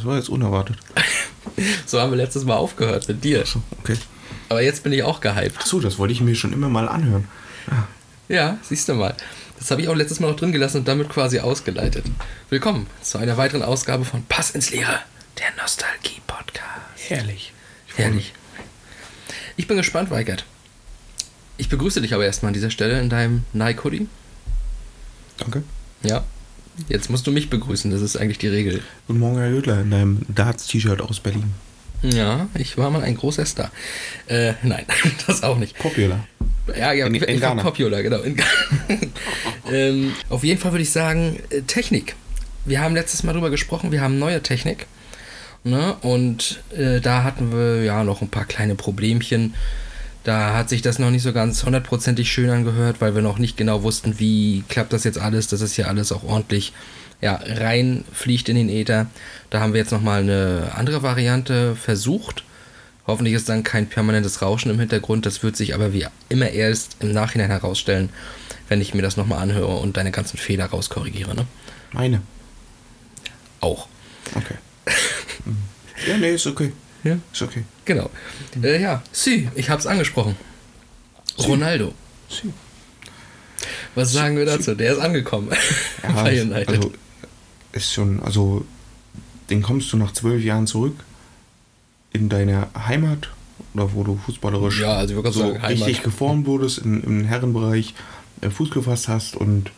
Das, war jetzt unerwartet. So haben wir letztes Mal aufgehört mit dir. Okay. Aber jetzt bin ich auch gehypt. Achso, das wollte ich mir schon immer mal anhören. Ja, siehst du mal. Das habe ich auch letztes Mal noch drin gelassen und damit quasi ausgeleitet. Willkommen zu einer weiteren Ausgabe von Pass ins Leere, der Nostalgie-Podcast. Herrlich. Herrlich. Ich bin gespannt, Weigert. Ich begrüße dich aber erstmal an dieser Stelle in deinem Nike-Hoodie. Danke. Ja. Jetzt musst du mich begrüßen, das ist eigentlich die Regel. Guten Morgen, Herr Jüttler, in deinem Darts-T-Shirt aus Berlin. Ja, ich war mal ein großer Star. Äh, nein, das auch nicht. Popular. Ja, ja, In- ich, in ich Ghana. popular, genau. In Ghana. ähm, auf jeden Fall würde ich sagen, äh, Technik. Wir haben letztes Mal drüber gesprochen, wir haben neue Technik. Ne? Und äh, da hatten wir ja noch ein paar kleine Problemchen. Da hat sich das noch nicht so ganz hundertprozentig schön angehört, weil wir noch nicht genau wussten, wie klappt das jetzt alles, dass es hier alles auch ordentlich ja, reinfliegt in den Äther. Da haben wir jetzt nochmal eine andere Variante versucht. Hoffentlich ist dann kein permanentes Rauschen im Hintergrund. Das wird sich aber wie immer erst im Nachhinein herausstellen, wenn ich mir das nochmal anhöre und deine ganzen Fehler rauskorrigiere. Ne? Meine. Auch. Okay. Ja, nee, ist okay. Ja. Ist okay. Genau. Äh, ja, Sie, ich hab's angesprochen. Ronaldo. Sie. Was sagen wir dazu? Der ist angekommen. Ja, bei ist- United. also ist schon, also den kommst du nach zwölf Jahren zurück in deine Heimat oder wo du fußballerisch Ja, also so sagen, richtig geformt wurdest, in, im Herrenbereich äh, Fuß gefasst hast und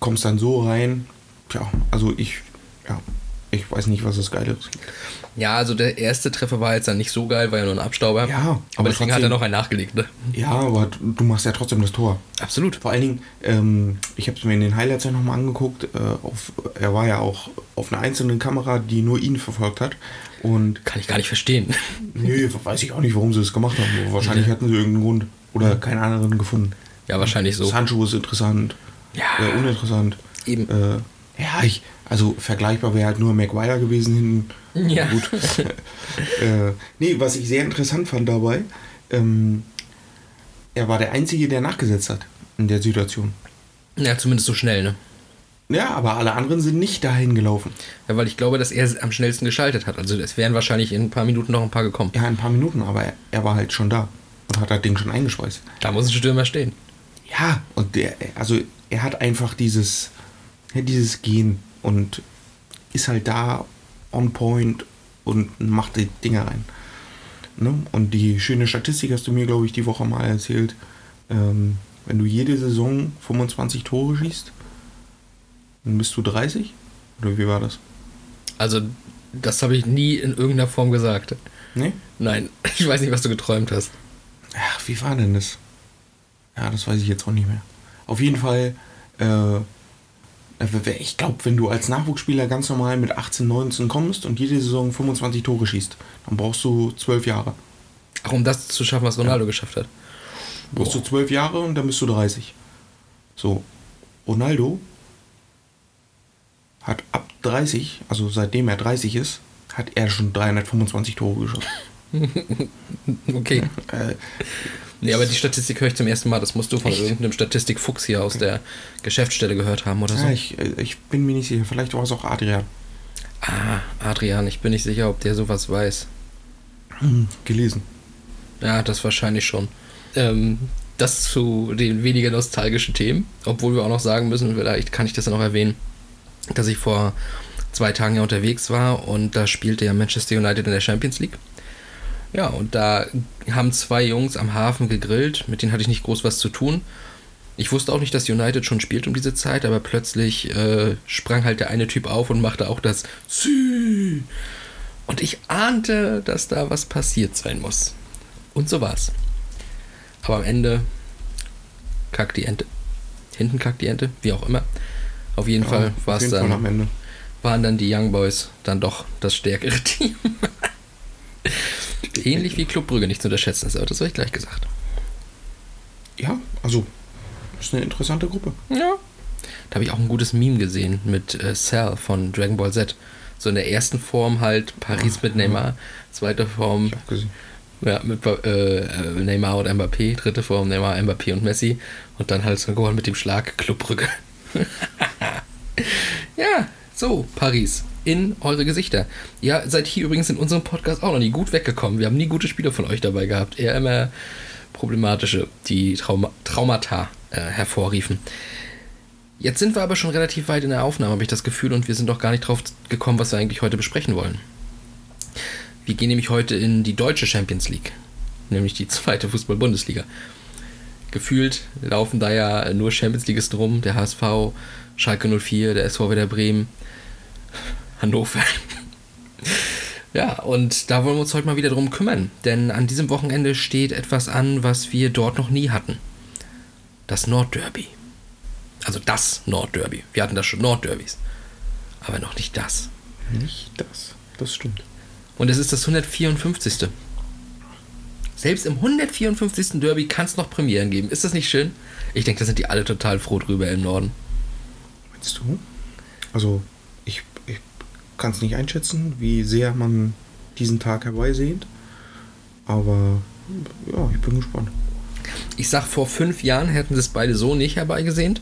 kommst dann so rein. Tja, also ich, ja, ich weiß nicht, was das Geileres gibt. Ja, also der erste Treffer war jetzt dann nicht so geil, war ja nur ein Abstauber. Ja, aber, aber deswegen hat er noch einen nachgelegt, ne? Ja, aber du du machst ja trotzdem das Tor. Absolut. Vor allen Dingen, ähm, ich habe es mir in den Highlights ja nochmal angeguckt. Äh, auf, er war ja auch auf einer einzelnen Kamera, die nur ihn verfolgt hat. Und Kann ich gar nicht verstehen. nö, weiß ich auch nicht, warum sie das gemacht haben. Wahrscheinlich hatten sie irgendeinen Grund oder keinen anderen gefunden. Ja, wahrscheinlich so. Sancho ist interessant, Ja. äh, uninteressant. Eben. Äh, ja, ich, also vergleichbar wäre halt nur Maguire gewesen hinten. Ja. Gut. äh, nee, was ich sehr interessant fand dabei, ähm, er war der Einzige, der nachgesetzt hat in der Situation. Ja, zumindest so schnell, ne? Ja, aber alle anderen sind nicht dahin gelaufen. Ja, weil ich glaube, dass er am schnellsten geschaltet hat. Also es wären wahrscheinlich in ein paar Minuten noch ein paar gekommen. Ja, ein paar Minuten, aber er, er war halt schon da und hat das Ding schon eingeschweißt. Da muss ein Stürmer stehen. Ja, und der, also er hat einfach dieses, ja, dieses Gen und ist halt da on point und macht die Dinger rein. Ne? Und die schöne Statistik hast du mir, glaube ich, die Woche mal erzählt. Ähm, wenn du jede Saison 25 Tore schießt, dann bist du 30? Oder wie war das? Also, das habe ich nie in irgendeiner Form gesagt. Nee? Nein, ich weiß nicht, was du geträumt hast. Ach, wie war denn das? Ja, das weiß ich jetzt auch nicht mehr. Auf jeden Fall, äh, ich glaube, wenn du als Nachwuchsspieler ganz normal mit 18, 19 kommst und jede Saison 25 Tore schießt, dann brauchst du 12 Jahre. Ach, um das zu schaffen, was Ronaldo geschafft hat. Brauchst du 12 Jahre und dann bist du 30. So, Ronaldo hat ab 30, also seitdem er 30 ist, hat er schon 325 Tore geschossen. Okay. Äh, Nee, aber die Statistik höre ich zum ersten Mal. Das musst du von Echt? irgendeinem Statistikfuchs hier aus der Geschäftsstelle gehört haben oder so. ja, ich, äh, ich bin mir nicht sicher, vielleicht war es auch Adrian. Ah, Adrian, ich bin nicht sicher, ob der sowas weiß. Gelesen. Ja, das wahrscheinlich schon. Ähm, das zu den weniger nostalgischen Themen, obwohl wir auch noch sagen müssen, vielleicht kann ich das ja noch erwähnen, dass ich vor zwei Tagen ja unterwegs war und da spielte ja Manchester United in der Champions League. Ja, und da haben zwei Jungs am Hafen gegrillt, mit denen hatte ich nicht groß was zu tun. Ich wusste auch nicht, dass United schon spielt um diese Zeit, aber plötzlich äh, sprang halt der eine Typ auf und machte auch das Sü. Und ich ahnte, dass da was passiert sein muss. Und so war's. Aber am Ende kackt die Ente. Hinten kackt die Ente, wie auch immer. Auf jeden Fall auf war es Fall dann, waren dann die Young Boys dann doch das stärkere Team. Ähnlich wie Club Brügge nicht zu unterschätzen ist, aber das habe ich gleich gesagt. Ja, also, ist eine interessante Gruppe. Ja. Da habe ich auch ein gutes Meme gesehen mit äh, Cell von Dragon Ball Z. So in der ersten Form halt Paris mit Neymar, zweite Form ja, mit äh, äh, Neymar und Mbappé, dritte Form Neymar, Mbappé und Messi und dann halt so Goal mit dem Schlag Club Brügge. ja, so, Paris. In eure Gesichter. Ihr seid hier übrigens in unserem Podcast auch noch nie gut weggekommen. Wir haben nie gute Spiele von euch dabei gehabt. Eher immer problematische, die Trauma Traumata äh, hervorriefen. Jetzt sind wir aber schon relativ weit in der Aufnahme, habe ich das Gefühl, und wir sind doch gar nicht drauf gekommen, was wir eigentlich heute besprechen wollen. Wir gehen nämlich heute in die deutsche Champions League, nämlich die zweite Fußball-Bundesliga. Gefühlt laufen da ja nur Champions Leagueisten rum, der HSV, Schalke 04, der SV Werder Bremen, Hannover. Ja, und da wollen wir uns heute mal wieder drum kümmern, denn an diesem Wochenende steht etwas an, was wir dort noch nie hatten. Das Nordderby. Also das Nordderby. Wir hatten da schon Nordderbys, aber noch nicht das. Nicht das. Das stimmt. Und es ist das 154. Selbst im 154. Derby kann es noch Premieren geben. Ist das nicht schön? Ich denke, da sind die alle total froh drüber im Norden. Meinst du? Also, kann es nicht einschätzen, wie sehr man diesen Tag herbeisehnt. Aber ja, ich bin gespannt. Ich sag, vor fünf Jahren hätten sie es beide so nicht herbeigesehnt.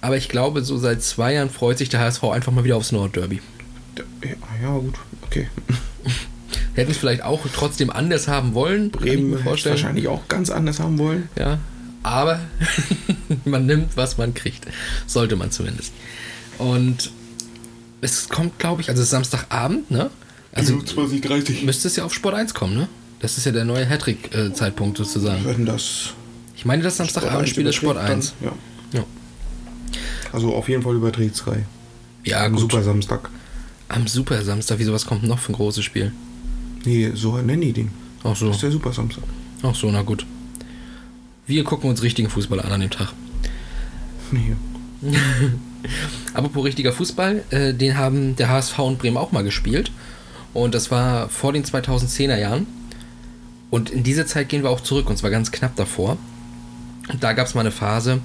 Aber ich glaube, so seit zwei Jahren freut sich der HSV einfach mal wieder aufs Nordderby. Ja, ja gut, okay. Hätten es vielleicht auch trotzdem anders haben wollen. Bremen vorstellen. wahrscheinlich auch ganz anders haben wollen. Ja, aber man nimmt, was man kriegt. Sollte man zumindest. Und es kommt, glaube ich, also Samstagabend, ne? Also 20, 30. müsste es ja auf Sport 1 kommen, ne? Das ist ja der neue Hattrick-Zeitpunkt sozusagen. Wenn das Ich meine, das Samstagabendspiel ist Sport 1. Dann, ja. Ja, Also auf jeden Fall überträgt es drei. ja Am gut. Super Samstag. Am Super Samstag, wieso was kommt noch für ein großes Spiel? Nee, so nennen die den. Ach so, Das ist der Super Samstag. ach so, na gut. Wir gucken uns richtigen Fußball an an dem Tag. Nee. Apropos richtiger Fußball, äh, den haben der HSV und Bremen auch mal gespielt. Und das war vor den 2010er Jahren. Und in diese Zeit gehen wir auch zurück, und zwar ganz knapp davor. Und da gab es mal eine Phase,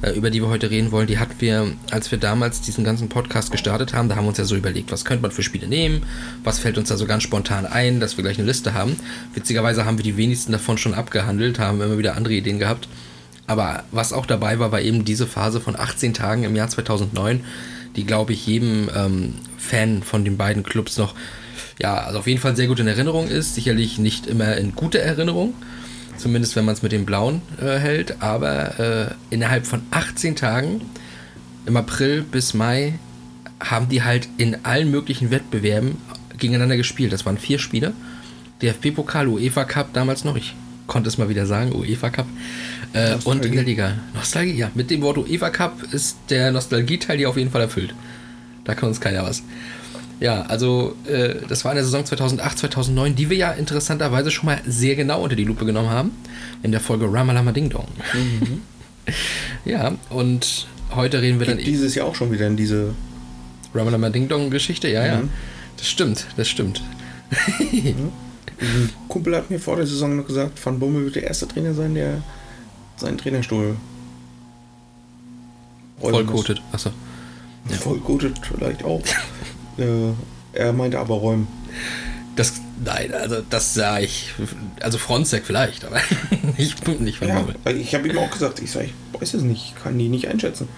äh, über die wir heute reden wollen. Die hatten wir, als wir damals diesen ganzen Podcast gestartet haben, da haben wir uns ja so überlegt, was könnte man für Spiele nehmen, was fällt uns da so ganz spontan ein, dass wir gleich eine Liste haben. Witzigerweise haben wir die wenigsten davon schon abgehandelt, haben immer wieder andere Ideen gehabt. Aber was auch dabei war, war eben diese Phase von 18 Tagen im Jahr 2009, die, glaube ich, jedem ähm, Fan von den beiden Clubs noch, ja, also auf jeden Fall sehr gut in Erinnerung ist. Sicherlich nicht immer in guter Erinnerung, zumindest wenn man es mit dem Blauen äh, hält, aber äh, innerhalb von 18 Tagen, im April bis Mai, haben die halt in allen möglichen Wettbewerben gegeneinander gespielt. Das waren vier Spiele. DFB-Pokal, UEFA Cup damals noch, ich konnte es mal wieder sagen, UEFA Cup. Äh, und in der Liga. Nostalgie, ja. Mit dem Wort UEFA Cup ist der Nostalgie-Teil hier auf jeden Fall erfüllt. Da kann uns keiner was. Ja, also äh, das war in der Saison 2008, 2009, die wir ja interessanterweise schon mal sehr genau unter die Lupe genommen haben. In der Folge Ramalama Ding Dong. ja, und heute reden wir dann Geht dieses Jahr auch schon wieder in diese. Ramalama Ding Dong Geschichte. Ja, ja. Mhm. Das stimmt, das stimmt. Ein Kumpel hat mir vor der Saison noch gesagt, Van Bommel wird der erste Trainer sein, der seinen Trainerstuhl. Vollkotet. Achso. Vollkotet vielleicht auch. äh, er meinte aber räumen. Das, nein, also das sah ich. Also Frontsec vielleicht, aber nicht, nicht Van Ja, weil ich habe ihm auch gesagt, ich sage, ich weiß es nicht, ich kann die nicht einschätzen.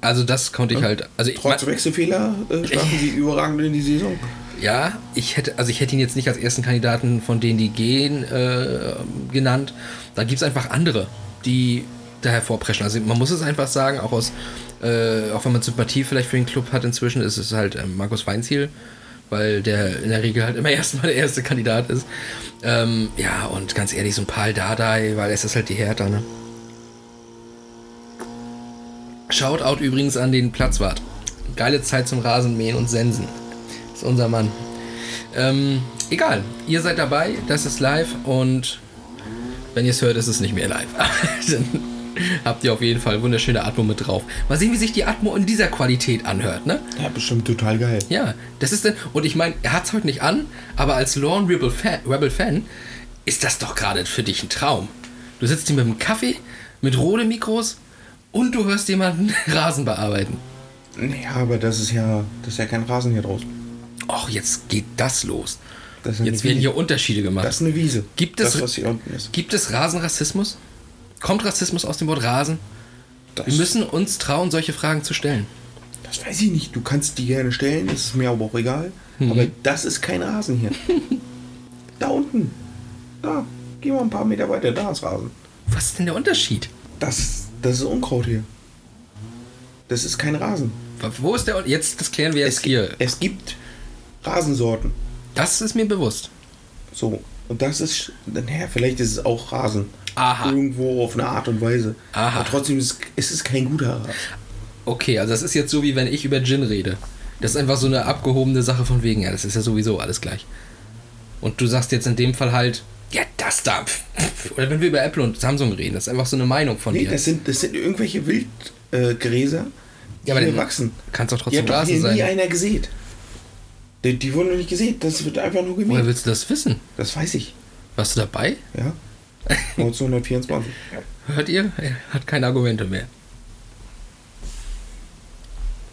Also das konnte ich halt. Also ich Trotz Wechselfehler äh, starten sie überragend in die Saison. Ja, ich hätte, also ich hätte ihn jetzt nicht als ersten Kandidaten von denen, die gehen, äh, genannt. Da gibt es einfach andere, die da hervorpreschen. Also man muss es einfach sagen, auch aus, äh, auch wenn man Sympathie vielleicht für den Club hat inzwischen, ist es halt ähm, Markus Weinziel, weil der in der Regel halt immer erstmal der erste Kandidat ist. Ähm, ja, und ganz ehrlich, so ein Paul Dardai, weil es ist halt die Hertha, ne? Shoutout übrigens an den Platzwart. Geile Zeit zum Rasenmähen und Sensen. ist unser Mann. Ähm, egal, ihr seid dabei, das ist live und wenn ihr es hört, ist es nicht mehr live. Dann habt ihr auf jeden Fall wunderschöne Atmo mit drauf. Mal sehen, wie sich die Atmo in dieser Qualität anhört, ne? Ja, bestimmt total geil. Ja, das ist denn, und ich meine, er hat es heute nicht an, aber als Lorne Rebel Fan, Rebel Fan ist das doch gerade für dich ein Traum. Du sitzt hier mit einem Kaffee, mit Rode-Mikros und du hörst jemanden Rasen bearbeiten. Ja, aber das ist ja, das ist ja kein Rasen hier draußen. Och, jetzt geht das los. Jetzt werden Wiese. hier Unterschiede gemacht. Das ist eine Wiese. Gibt es- das? Gibt es Rasenrassismus? Kommt Rassismus aus dem Wort Rasen? Das, Wir müssen uns trauen, solche Fragen zu stellen. das weiß ich nicht. Du kannst die gerne stellen, das ist mir aber auch egal. Mhm. Aber das ist kein Rasen hier. da unten. Da. Geh mal ein paar Meter weiter, da ist Rasen. Was ist denn der Unterschied? Das, das ist Unkraut hier. Das ist kein Rasen. Wo ist der Jetzt, das klären wir jetzt Es, hier. es gibt Rasensorten. Das ist mir bewusst. So. Und das ist, naja, vielleicht ist es auch Rasen. Aha. Irgendwo auf eine Art und Weise. Aha. Aber trotzdem ist, ist es kein guter Rasen. Okay, also das ist jetzt so, wie wenn ich über Gin rede. Das ist einfach so eine abgehobene Sache von wegen, ja, das ist ja sowieso alles gleich. Und du sagst jetzt in dem Fall halt, ja, das da. Oder wenn wir über Apple und Samsung reden, das ist einfach so eine Meinung von Nee, dir. das sind, das sind irgendwelche Wildgräser, äh, die Ja, aber wachsen. Kann's doch Die trotzdem doch Rasen hier nie sein. einer gesät. Die, die wurden noch nicht gesät, das wird einfach nur Woher gemäht. willst du das wissen? Das weiß ich, Warst du dabei? ja. 1924. Hört ihr? Er hat keine Argumente mehr.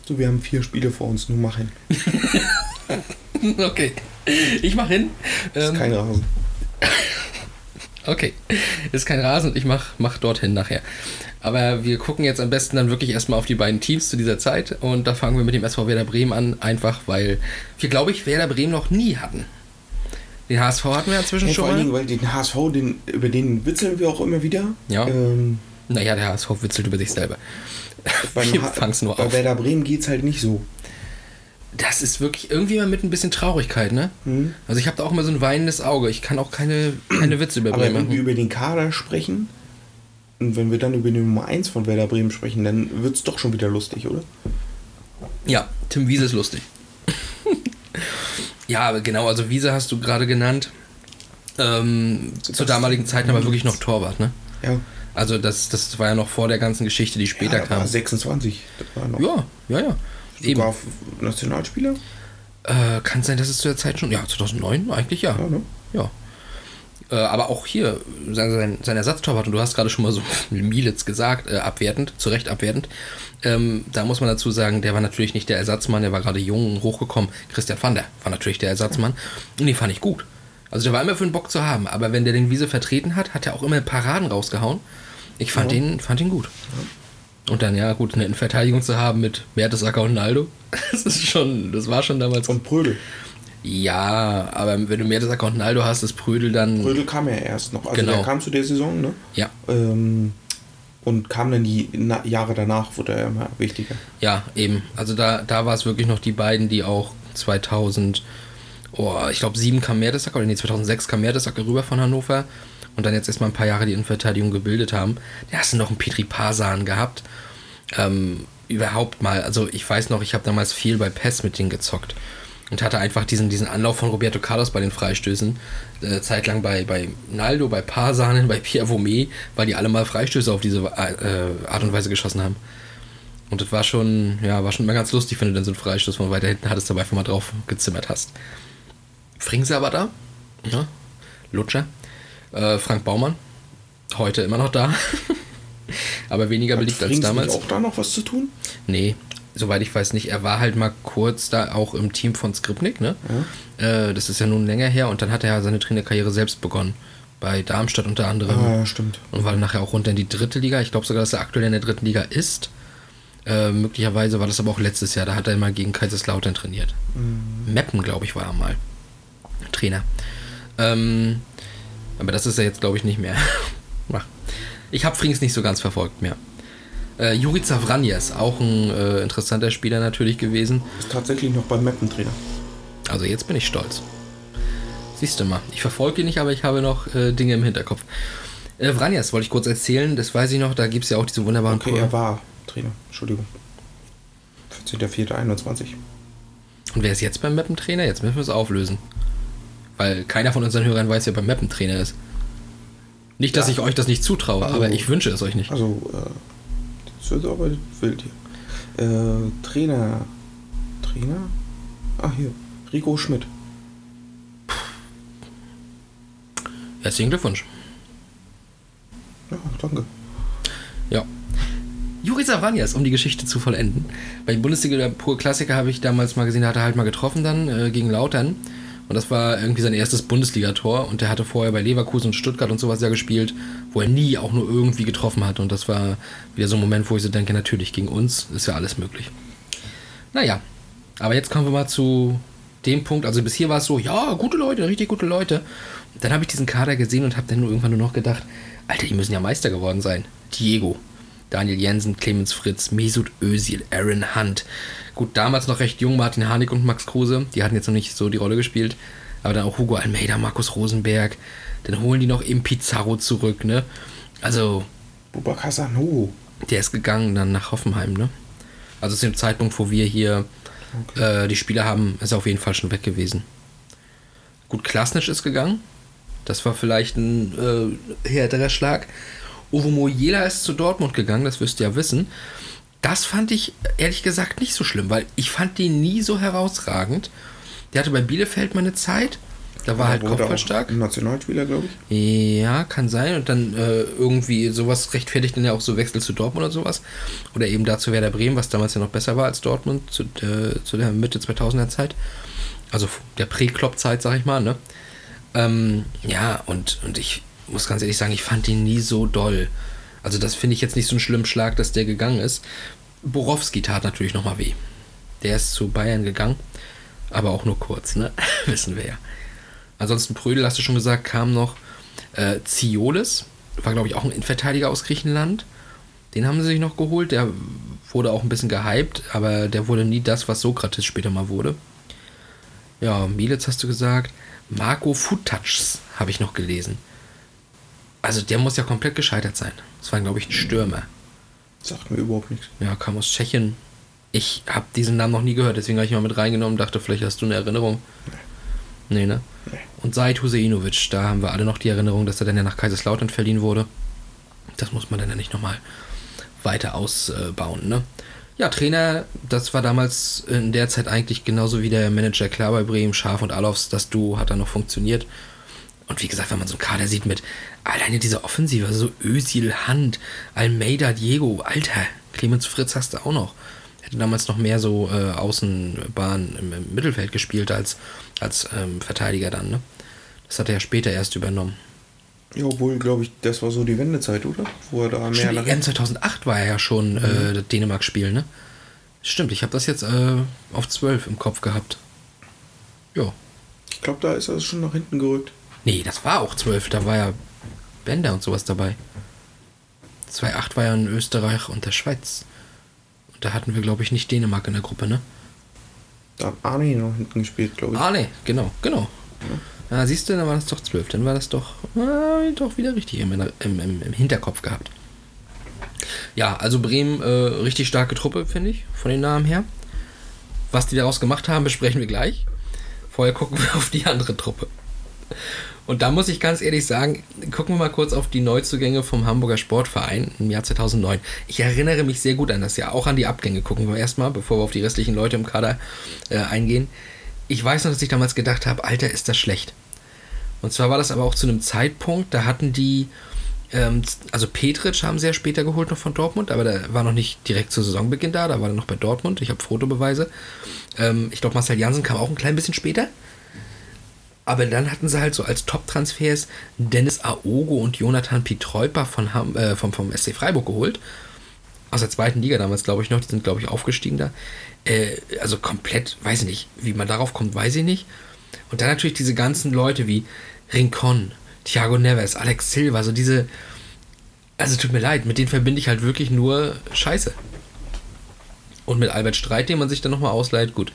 So, wir haben vier Spiele vor uns, nur mach hin. Okay. Ich mach hin. Das Ähm, ist kein Rasen. Okay, ist kein Rasen ich mach, mach dorthin nachher. Aber wir gucken jetzt am besten dann wirklich erstmal auf die beiden Teams zu dieser Zeit und da fangen wir mit dem SV Werder Bremen an, einfach weil wir, glaube ich, Werder Bremen noch nie hatten. Den HSV hatten wir inzwischen Ja, schon vor allen. Dingen, weil den HSV, den, über den witzeln wir auch immer wieder. Ja. Ähm, Naja, der HSV witzelt über sich selber. beim Wir fangen's nur bei auf. Werder Bremen geht's halt nicht so. Das ist wirklich irgendwie mal mit ein bisschen Traurigkeit, ne? Hm. Also ich habe da auch mal so ein weinendes Auge. Ich kann auch keine, keine Witze über Aber Bremen wenn wir machen. über den Kader sprechen und wenn wir dann über die Nummer 1 von Werder Bremen sprechen, dann wird's doch schon wieder lustig, oder? Ja, Tim Wiese ist lustig. ja, aber genau, also Wiese hast du gerade genannt. Ähm, zur damaligen Zeit aber wirklich noch Torwart, ne? Ja. Also das, das war ja noch vor der ganzen Geschichte, die später ja, da war kam. 26. Das war noch Ja, ja, ja. Eben. sogar Nationalspieler. Äh, kann sein, dass es zu der Zeit schon. Ja, 2009 eigentlich ja. Ja, ne? Ja. Äh, aber auch hier, sein, sein, Ersatztorwart, und du hast gerade schon mal so Mielitz gesagt, äh, abwertend, zu Recht abwertend. Ähm, da muss man dazu sagen, der war natürlich nicht der Ersatzmann, der war gerade jung hochgekommen. Christian van der war natürlich der Ersatzmann. Und den fand ich gut. Also der war immer für den Bock zu haben, aber wenn der den Wiese vertreten hat, hat er auch immer Paraden rausgehauen. Ich fand, den, fand ihn gut. Und dann, ja, gut, eine Innenverteidigung zu haben mit Mertesacker und Naldo, das ist schon, das war schon damals. Und Prödel. Ja, aber wenn du Mertesacker und Naldo hast, ist Prödel dann. Prödel kam ja erst noch. Also Genau. der kam zu der Saison, ne? Ja, Ähm, und kam dann die Na Jahre danach, wurde er immer wichtiger. ja, eben. Also da, da war es wirklich noch die beiden, die auch 2000, oh, ich glaube 7 kam Mertesacker, oder nee, 2006 kam Mertesacker rüber von Hannover und dann jetzt erstmal ein paar Jahre die Innenverteidigung gebildet haben. Da hast du noch einen Petri Pasan gehabt. Ähm, überhaupt mal, also ich weiß noch, ich habe damals viel bei PES mit denen gezockt und hatte einfach diesen, diesen Anlauf von Roberto Carlos bei den Freistößen. Äh, zeitlang bei, bei Naldo, bei Parsanen, bei Pierre Vomé, weil die alle mal Freistöße auf diese äh, Art und Weise geschossen haben. Und das war schon, ja, war schon mal ganz lustig, wenn du dann so einen Freistoß von weiter hinten hattest, dabei einfach mal drauf gezimmert hast. Fringse aber da, ja, Lutscher. Äh, Frank Baumann, heute immer noch da. aber weniger beliebt als Frings damals. auch da noch was zu tun? Nee, soweit ich weiß nicht. Er war halt mal kurz da auch im Team von Skripnik, ne? Äh, das ist ja nun länger her und dann hat er ja seine Trainerkarriere selbst begonnen. Bei Darmstadt unter anderem. Ah, ja, stimmt. Und war dann nachher auch runter in die dritte Liga. Ich glaube sogar, dass er aktuell in der dritten Liga ist. Äh, möglicherweise war das aber auch letztes Jahr. Da hat er mal gegen Kaiserslautern trainiert. Meppen, glaube ich, war er mal. Trainer. Ähm, aber das ist er jetzt, glaube ich, nicht mehr. Ich habe Frings nicht so ganz verfolgt mehr. Äh, Juri Zavranjes, auch ein äh, interessanter Spieler natürlich gewesen. Ist tatsächlich noch beim Mappentrainer. Also jetzt bin ich stolz. Siehst du mal, ich verfolge ihn nicht, aber ich habe noch äh, Dinge im Hinterkopf. Äh, Vranjas wollte ich kurz erzählen, das weiß ich noch, da gibt es ja auch diese wunderbaren Okay, er war Trainer. Entschuldigung. 14.04.21. Und wer ist jetzt beim Mappentrainer? Jetzt müssen wir es auflösen. Weil keiner von unseren Hörern weiß, wer beim Mappentrainer ist. Nicht, dass Ja. ich euch das nicht zutraue, Also- aber ich wünsche es euch nicht. Also, äh, das wird aber wild hier. Äh, Trainer. Trainer? Ah, hier. Rico Schmidt. Herzlichen Glückwunsch. Ja, danke. Ja. Juri Savanias, um die Geschichte zu vollenden. Bei Bundesliga der pure Klassiker habe ich damals mal gesehen, da hat er halt mal getroffen dann äh, gegen Lautern. Und das war irgendwie sein erstes Bundesligator. Und der hatte vorher bei Leverkusen und Stuttgart und sowas ja gespielt, wo er nie auch nur irgendwie getroffen hat. Und das war wieder so ein Moment, wo ich so denke, natürlich, gegen uns ist ja alles möglich. Naja, aber jetzt kommen wir mal zu dem Punkt. Also bis hier war es so, ja, gute Leute, richtig gute Leute. Dann habe ich diesen Kader gesehen und habe dann nur irgendwann nur noch gedacht, Alter, die müssen ja Meister geworden sein. Diego, Daniel Jensen, Clemens Fritz, Mesut Özil, Aaron Hunt. Gut, damals noch recht jung, Martin Harnik und Max Kruse. Die hatten jetzt noch nicht so die Rolle gespielt. Aber dann auch Hugo Almeida, Markus Rosenberg. Dann holen die noch eben Pizarro zurück, ne? Also, Bubakar Sanu. der ist gegangen dann nach Hoffenheim, ne? Also zu dem Zeitpunkt, wo wir hier äh, die Spieler haben, ist er auf jeden Fall schon weg gewesen. Gut, Klasnic ist gegangen. Das war vielleicht ein äh, härterer Schlag. Uwe Mojela ist zu Dortmund gegangen, das wirst ihr ja wissen. Das fand ich ehrlich gesagt nicht so schlimm, weil ich fand den nie so herausragend. Der hatte bei Bielefeld mal eine Zeit. Da war halt Wurde auch kopfballstark. ein Nationalspieler, glaube ich. Ja, kann sein. Und dann äh, irgendwie sowas rechtfertigt dann ja auch so Wechsel zu Dortmund oder sowas. Oder eben dazu Werder Bremen, was damals ja noch besser war als Dortmund zu, äh, zu der Mitte 2000er Zeit. Also der Prä-Klopp-Zeit, sag ich mal, ne? Ähm, ja, und, und ich muss ganz ehrlich sagen, ich fand ihn nie so doll. Also das finde ich jetzt nicht so einen schlimmen Schlag, dass der gegangen ist. Borowski tat natürlich nochmal weh. Der ist zu Bayern gegangen, aber auch nur kurz, ne? Wissen wir ja. Ansonsten Prödel, hast du schon gesagt, kam noch äh, Ziolis, war glaube ich auch ein Innenverteidiger aus Griechenland. Den haben sie sich noch geholt, der wurde auch ein bisschen gehypt, aber der wurde nie das, was Sokrates später mal wurde. Ja, Mielitz hast du gesagt. Marco Futacz habe ich noch gelesen. Also der muss ja komplett gescheitert sein. Das war, glaube ich, ein Stürmer. Sagt mir überhaupt nichts. Ja, kam aus Tschechien. Ich habe diesen Namen noch nie gehört, deswegen habe ich ihn mal mit reingenommen. Dachte, vielleicht hast du eine Erinnerung. Nee, ne? Nee. Und Said Huseinovic, da haben wir alle noch die Erinnerung, dass er dann ja nach Kaiserslautern verliehen wurde. Das muss man dann ja nicht nochmal weiter ausbauen, ne? Ja, Trainer, das war damals in der Zeit eigentlich genauso wie der Manager klar bei Bremen, Schaf und Alofs. Das Duo hat dann noch funktioniert. Und wie gesagt, wenn man so einen Kader sieht mit alleine dieser Offensive, also so Özil, Hand, Almeida, Diego, Alter, Clemens Fritz hast du auch noch. Hätte damals noch mehr so äh, Außenbahn im, im Mittelfeld gespielt als, als ähm, Verteidiger dann, ne? Das hat er ja später erst übernommen. Ja, obwohl, glaube ich, das war so die Wendezeit, oder? Wo er da mehr Stimmt, nach EM 2008 war er ja schon äh, das Dänemark-Spiel, ne? Stimmt, ich habe das jetzt äh, auf 12 im Kopf gehabt. Ja. Ich glaube, da ist er schon nach hinten gerückt. Nee, das war auch 12, da war ja Bender und sowas dabei. 2008 war ja in Österreich und der Schweiz. Und da hatten wir, glaube ich, nicht Dänemark in der Gruppe, ne? Da hat Arne noch hinten gespielt, glaube ich. Ah, nee, genau, genau. Ja, siehst du, dann war das doch 12. Dann war das doch, äh, doch wieder richtig im, im, im, im Hinterkopf gehabt. Ja, also Bremen, äh, richtig starke Truppe, finde ich, von den Namen her. Was die daraus gemacht haben, besprechen wir gleich. Vorher gucken wir auf die andere Truppe. Und da muss ich ganz ehrlich sagen, gucken wir mal kurz auf die Neuzugänge vom Hamburger Sportverein im Jahr 2009. Ich erinnere mich sehr gut an das Jahr, auch an die Abgänge. Gucken wir erstmal, bevor wir auf die restlichen Leute im Kader äh, eingehen. Ich weiß noch, dass ich damals gedacht habe, Alter, ist das schlecht. Und zwar war das aber auch zu einem Zeitpunkt, da hatten die, ähm, also Petric haben sie ja später geholt noch von Dortmund, aber der war noch nicht direkt zu Saisonbeginn da, da war er noch bei Dortmund. Ich habe Fotobeweise. Ähm, ich glaube, Marcel Janssen kam auch ein klein bisschen später. Aber dann hatten sie halt so als Top-Transfers Dennis Aogo und Jonathan Pietreuper von Ham, äh, vom, vom SC Freiburg geholt. Aus der zweiten Liga damals, glaube ich noch. Die sind, glaube ich, aufgestiegen da. Äh, also komplett, weiß ich nicht. Wie man darauf kommt, weiß ich nicht. Und dann natürlich diese ganzen Leute wie Rincon, Thiago Neves, Alex Silva, so diese. Also tut mir leid, mit denen verbinde ich halt wirklich nur Scheiße. Und mit Albert Streit, den man sich dann nochmal ausleiht, gut,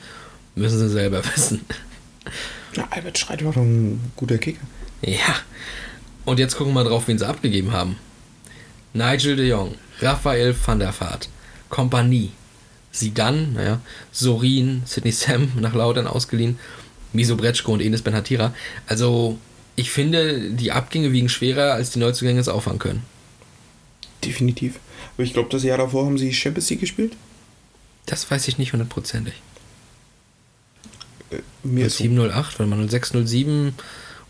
müssen sie selber wissen. Ja, Albert Schreit war doch ein guter Kicker. Ja. Und jetzt gucken wir mal drauf, wen sie abgegeben haben. Nigel de Jong, Raphael van der Vaart, Kompanie, Sidan, naja, Sorin, Sidney Sam nach Lautern ausgeliehen, Miso Bretschko und Enes Benhatira. Also, ich finde, die Abgänge wiegen schwerer, als die Neuzugänge es auffangen können. Definitiv. Aber ich glaube, das Jahr davor haben sie Champions League gespielt. Das weiß ich nicht hundertprozentig. Äh, mir ist so. 0708, wenn man 0607,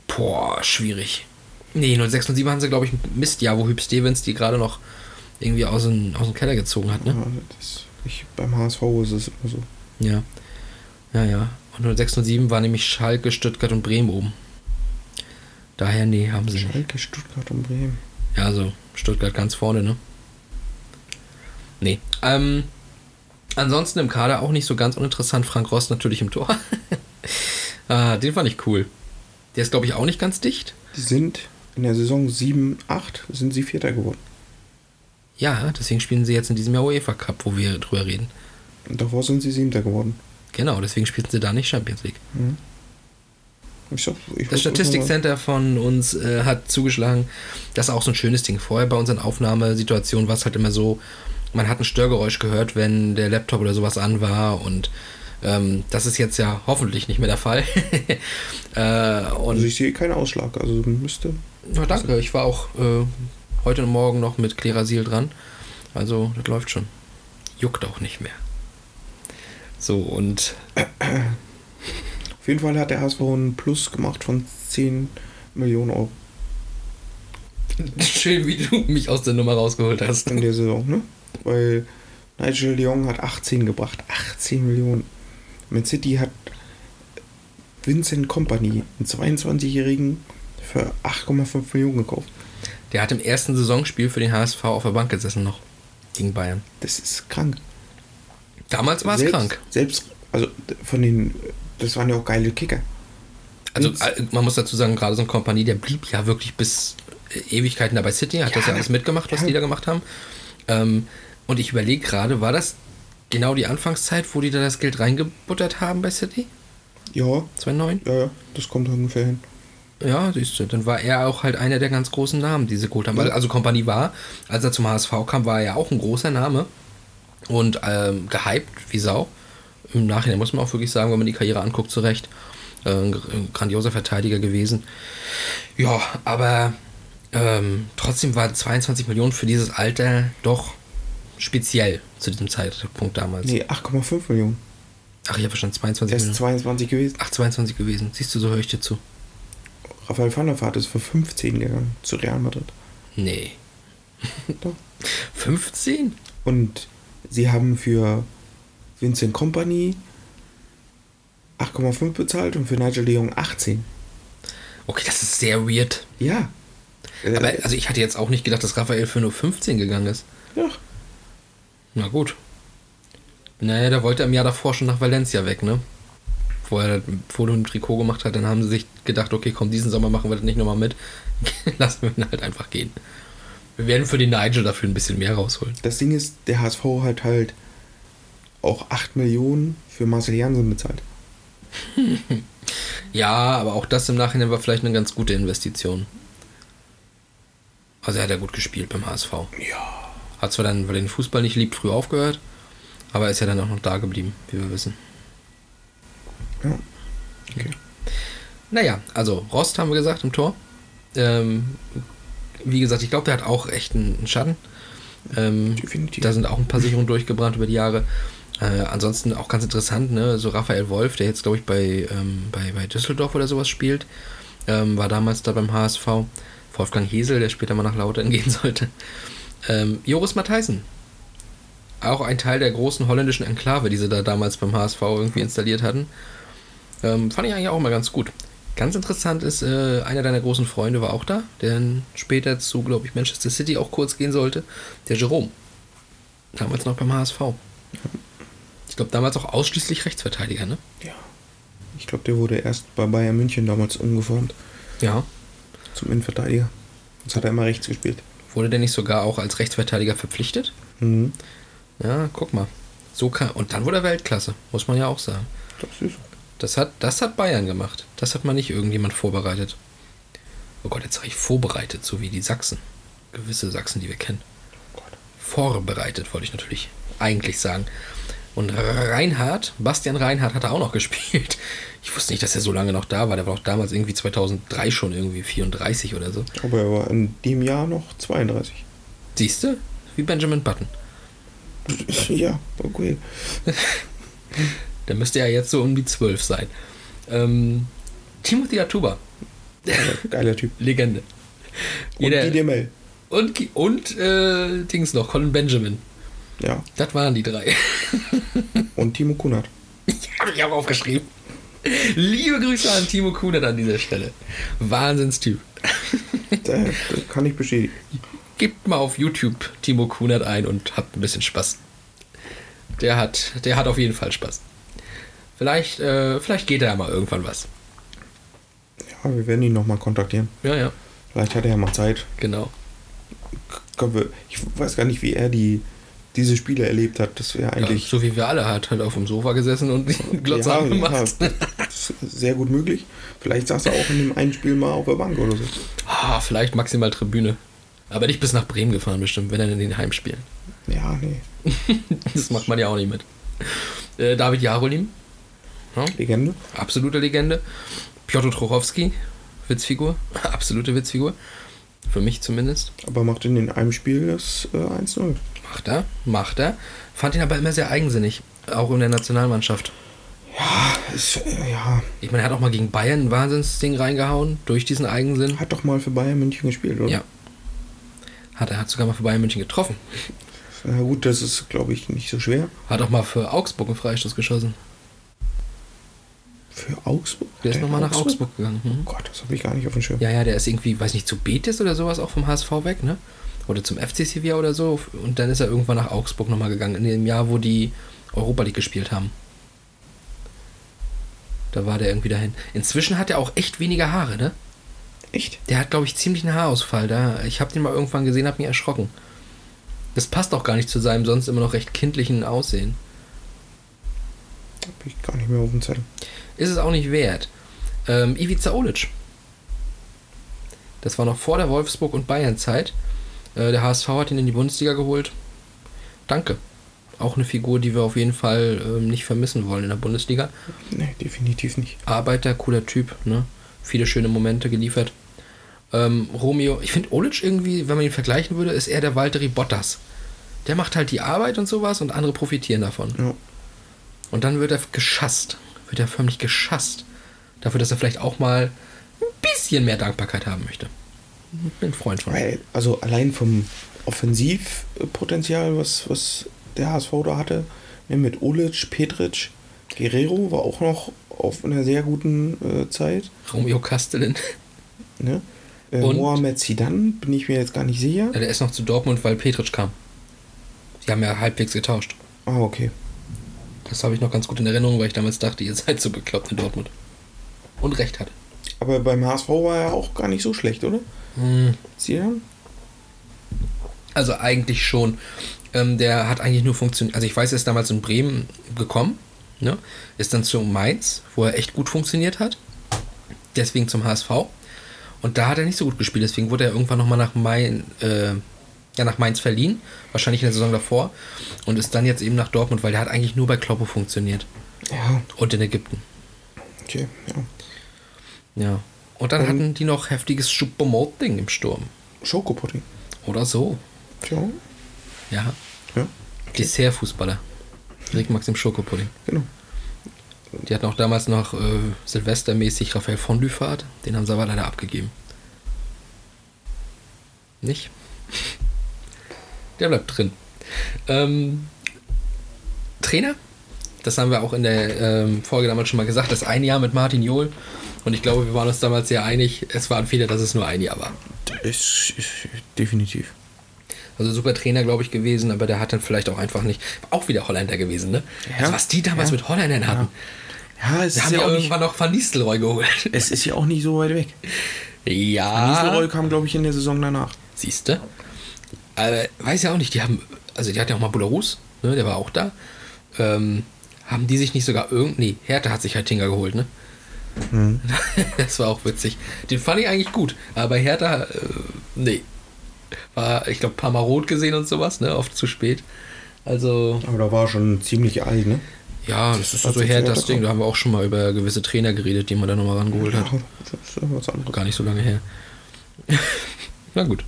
boah, schwierig. Nee, 0607 haben sie, glaube ich, ein Mistjahr, wo Hüb Stevens die gerade noch irgendwie aus dem, aus dem Keller gezogen hat, ne? Ja, das, ich, beim HSV ist es immer so. Ja. Ja, ja. Und 0607 war nämlich Schalke, Stuttgart und Bremen oben. Daher, nee, haben sie nicht. Schalke, Stuttgart und Bremen. Ja, also Stuttgart ganz vorne, ne? Nee. Ähm, ansonsten im Kader auch nicht so ganz uninteressant. Frank Rost natürlich im Tor. ah, den fand ich cool. Der ist, glaube ich, auch nicht ganz dicht. Die sind in der Saison 7, 8 sind sie Vierter geworden. Ja, deswegen spielen sie jetzt in diesem Jahr UEFA Cup, wo wir drüber reden. Und davor sind sie Siebter geworden. Genau, deswegen spielten sie da nicht Champions League. Ich sag, ich Das Statistikcenter von uns äh, hat zugeschlagen. Das ist auch so ein schönes Ding. Vorher bei unseren Aufnahmesituationen war es halt immer so, man hat ein Störgeräusch gehört, wenn der Laptop oder sowas an war und ähm, das ist jetzt ja hoffentlich nicht mehr der Fall. äh, Also ich sehe keinen Ausschlag. Also müsste. ja, danke, ich war auch äh, heute und morgen noch mit Klerasil dran. Also das läuft schon. Juckt auch nicht mehr. So und Auf jeden Fall hat der HSV einen Plus gemacht von 10 Millionen Euro schön, wie du mich aus der Nummer rausgeholt hast. in der Saison, ne? Weil Nigel de Jong hat 18 gebracht. 18 Millionen. Man City hat Vincent Company, einen 22-Jährigen, für 8,5 Millionen gekauft. Der hat im ersten Saisonspiel für den HSV auf der Bank gesessen noch. Gegen Bayern. Das ist krank. Damals war es krank. Selbst, also von den, das waren ja auch geile Kicker. Also äh, man muss dazu sagen, gerade so ein Kompanie, der blieb ja wirklich bis Ewigkeiten dabei City, hat Ja, das ja alles mitgemacht, was ja. die da gemacht haben. Ähm, und ich überlege gerade, war das genau die Anfangszeit, wo die da das Geld reingebuttert haben bei City? Ja, 2009? ja, ja, das kommt ungefähr hin. Ja, siehst du, dann war er auch halt einer der ganz großen Namen, die sie geholt haben. Ja. also Kompanie war, als er zum HSV kam, war er ja auch ein großer Name und ähm, gehypt wie Sau. Im Nachhinein muss man auch wirklich sagen, wenn man die Karriere anguckt, zu Recht. Äh, ein grandioser Verteidiger gewesen. Ja, aber ähm, trotzdem waren 22 Millionen für dieses Alter doch speziell zu diesem Zeitpunkt damals. Nee, 8,5 Millionen. Ach, ich habe verstanden, 22 Er ist Millionen. 22 gewesen. Ach, 22 gewesen. Siehst du, so höre ich dir zu. Raphael van der Vaart ist für 15 gegangen zu Real Madrid. Nee. Doch. 15? Und sie haben für Vincent Company 8,5 bezahlt und für Nigel de Jong 18. Okay, das ist sehr weird. Ja. Äh, Aber also ich hatte jetzt auch nicht gedacht, dass Raphael für nur 15 gegangen ist. ja. Na gut. Naja, der wollte im Jahr davor schon nach Valencia weg, ne? Wo er das Foto im Trikot gemacht hat, dann haben sie sich gedacht, okay, komm, diesen Sommer machen wir das nicht nochmal mit. Lassen wir ihn halt einfach gehen. Wir werden für den Nigel dafür ein bisschen mehr rausholen. Das Ding ist, der HSV hat halt auch 8 Millionen für Marcel Janssen bezahlt. Ja, aber auch das im Nachhinein war vielleicht eine ganz gute Investition. Also er hat ja gut gespielt beim HSV. Ja. Hat zwar dann, weil er den Fußball nicht liebt, früh aufgehört, aber ist ja dann auch noch da geblieben, wie wir wissen. Ja. Okay. Naja, also Rost haben wir gesagt im Tor. Ähm, wie gesagt, ich glaube, der hat auch echt einen einen Schatten. Ähm, Definitiv. da sind auch ein paar Sicherungen durchgebrannt über die Jahre. Äh, ansonsten auch ganz interessant, ne? So Raphael Wolf, der jetzt, glaube ich, bei, ähm, bei, bei Düsseldorf oder sowas spielt, ähm, war damals da beim HSV. Wolfgang Hesel, der später mal nach Lautern gehen sollte. Ähm, Joris Matthijssen. Auch ein Teil der großen holländischen Enklave, die sie da damals beim HSV irgendwie installiert hatten. Ähm, fand ich eigentlich auch mal ganz gut. Ganz interessant ist, äh, einer deiner großen Freunde war auch da, der später zu, glaube ich, Manchester City auch kurz gehen sollte. Der Jerome. Damals noch beim HSV. Ich glaube, damals auch ausschließlich Rechtsverteidiger, ne? Ja. Ich glaube, der wurde erst bei Bayern München damals umgeformt Ja. Zum Innenverteidiger. Jetzt hat er immer rechts gespielt. Wurde der nicht sogar auch als Rechtsverteidiger verpflichtet? Mhm. Ja, guck mal. So kann, und dann wurde er Weltklasse, muss man ja auch sagen. Das ist Das hat, das hat Bayern gemacht. Das hat mal nicht irgendjemand vorbereitet. Oh Gott, jetzt sage ich vorbereitet, so wie die Sachsen. Gewisse Sachsen, die wir kennen. Gott. Vorbereitet, wollte ich natürlich eigentlich sagen. Und Reinhard, Bastian Reinhard hat er auch noch gespielt. Ich wusste nicht, dass er so lange noch da war. Der war auch damals irgendwie 2003 schon irgendwie 34 oder so. Aber er war in dem Jahr noch 32. Siehst du? Wie Benjamin Button. Ja, okay. Der müsste ja jetzt so um die 12 sein. Ähm, Timothy Atuba, Geiler Typ. Legende. Und Jeder- DML. Und, und äh, Dings noch, Colin Benjamin. Ja. Das waren die drei. Und Timo Kunert. Habe ich auch aufgeschrieben. Liebe Grüße an Timo Kunert an dieser Stelle. Wahnsinnstyp. Da, da kann ich bestätigen. Gebt mal auf YouTube Timo Kunert ein und habt ein bisschen Spaß. Der hat, der hat auf jeden Fall Spaß. Vielleicht, äh, vielleicht geht da ja mal irgendwann was. Ja, wir werden ihn nochmal kontaktieren. Ja, ja, Vielleicht hat er ja mal Zeit. genau. Ich weiß gar nicht, wie er die, diese Spiele erlebt hat. Das wäre Ja, eigentlich so wie wir alle hat halt auf dem Sofa gesessen und den Glotzer ja, angemacht. ja, das ist sehr gut möglich. Vielleicht saß er auch in dem einen Spiel mal auf der Bank oder so. Ah, vielleicht maximal Tribüne. Aber nicht bis nach Bremen gefahren bestimmt, wenn er in den Heimspielen. Ja, nee. Das macht man ja auch nicht mit. Äh, David Jarolim, Legende. absolute Legende. Piotr Trochowski, Witzfigur, absolute Witzfigur. Für mich zumindest. Aber macht in den einem Spiel das äh, 1-0. Macht er, macht er. Fand ihn aber immer sehr eigensinnig. Auch in der Nationalmannschaft. Ist, äh, ja, Ich meine, er hat auch mal gegen Bayern ein Wahnsinnsding reingehauen, durch diesen Eigensinn. hat doch mal für Bayern München gespielt, oder? Ja. Hat er hat sogar mal für Bayern München getroffen. Na gut, das ist, glaube ich, nicht so schwer. Hat auch mal für Augsburg einen Freistoß geschossen. Für Augsburg? Der ist Hat nochmal nach Augsburg gegangen. Oh Mhm. Gott, das habe ich gar nicht auf dem Schirm. Ja, ja, der ist irgendwie, weiß nicht, zu Betis oder sowas auch vom HSV weg, ne? Oder zum FC Sevilla oder so. Und dann ist er irgendwann nach Augsburg nochmal gegangen, in dem Jahr, wo die Europa League gespielt haben. Da war der irgendwie dahin. Inzwischen hat er auch echt weniger Haare, ne? Echt? Der hat, glaube ich, ziemlich einen Haarausfall. Da, ich habe den mal irgendwann gesehen, habe mich erschrocken. Das passt auch gar nicht zu seinem sonst immer noch recht kindlichen Aussehen. Habe ich gar nicht mehr auf dem Zettel. Ist es auch nicht wert. Ähm, Ivica Olic. Das war noch vor der Wolfsburg- und Bayern-Zeit. Äh, der HSV hat ihn in die Bundesliga geholt. Danke. Auch eine Figur, die wir auf jeden Fall ähm, nicht vermissen wollen in der Bundesliga. Nee, definitiv nicht. Arbeiter, cooler Typ, ne? Viele schöne Momente geliefert. Ähm, Romeo, ich finde Olic irgendwie, wenn man ihn vergleichen würde, ist er der Valtteri Bottas. Der macht halt die Arbeit und sowas und andere profitieren davon. Ja. Und dann wird er geschasst. Wird er förmlich geschasst. Dafür, dass er vielleicht auch mal ein bisschen mehr Dankbarkeit haben möchte. Bin Freund von. Weil, also allein vom Offensivpotenzial, was, was der HSV da hatte, ne, mit Olic, Petric, Guerrero war auch noch auf einer sehr guten äh, Zeit. Romeo Castellin. Ne? Äh, Und? Mohamed Zidane, bin ich mir jetzt gar nicht sicher. Ja, der ist noch zu Dortmund, weil Petric kam. Die haben ja halbwegs getauscht. Ah, okay. Das habe ich noch ganz gut in Erinnerung, weil ich damals dachte, ihr seid so bekloppt in Dortmund. Und recht hatte. Aber beim HSV war er auch gar nicht so schlecht, oder? Hm. Also eigentlich schon. Ähm, der hat eigentlich nur funktioniert. Also ich weiß, er ist damals in Bremen gekommen. Ne? Ist dann zu Mainz, wo er echt gut funktioniert hat. Deswegen zum HSV. Und da hat er nicht so gut gespielt. Deswegen wurde er irgendwann nochmal nach, Main, äh, ja, nach Mainz verliehen. Wahrscheinlich in der Saison davor. Und ist dann jetzt eben nach Dortmund, weil der hat eigentlich nur bei Kloppe funktioniert. Ja, Und in Ägypten. okay, ja. Ja. Und dann Und- hatten die noch heftiges Schuppomoting im Sturm. Schokopudding. Oder so. Tja, Ja. ja, Dessertfußballer. Rick Maxim Schokopudding. genau. Die hatten auch damals noch äh, Silvestermäßig Raphael Fondue-Fahrt. Den haben sie aber leider abgegeben. Nicht? Der bleibt drin. Ähm, Trainer? Das haben wir auch in der ähm, Folge damals schon mal gesagt. Das ein Jahr mit Martin Johl. Und ich glaube, wir waren uns damals sehr einig. Es war ein Fehler, dass es nur ein Jahr war. Ist, ist definitiv. Also super Trainer, glaube ich, gewesen, aber der hat dann vielleicht auch einfach nicht. Auch wieder Holländer gewesen, ne? Ja. Also was die damals Ja. mit Holländern hatten. Ja, es Da ist haben ja ja auch nicht, irgendwann noch Van Nistelrooy geholt. es ist ja auch nicht so weit weg. Ja. Nistelrooy kam, glaube ich, in der Saison danach. Siehst du? Aber weiß ja auch nicht, die haben, also die hatten ja auch mal Bularus, ne, der war auch da. Ähm, haben die sich nicht sogar irgend. Nee, Hertha hat sich halt Tinga geholt, ne? das war auch witzig. Den fand ich eigentlich gut, aber Hertha, äh, nee. War, ich glaube, ein paar Mal rot gesehen und sowas, ne? Oft zu spät. Also, Aber da war schon ziemlich alt, ne? ja, das ist hat so her das Ding. gekommen. Da haben wir auch schon mal über gewisse Trainer geredet, die man da nochmal rangeholt hat. Das ist ja. Gar nicht so lange her. Na gut.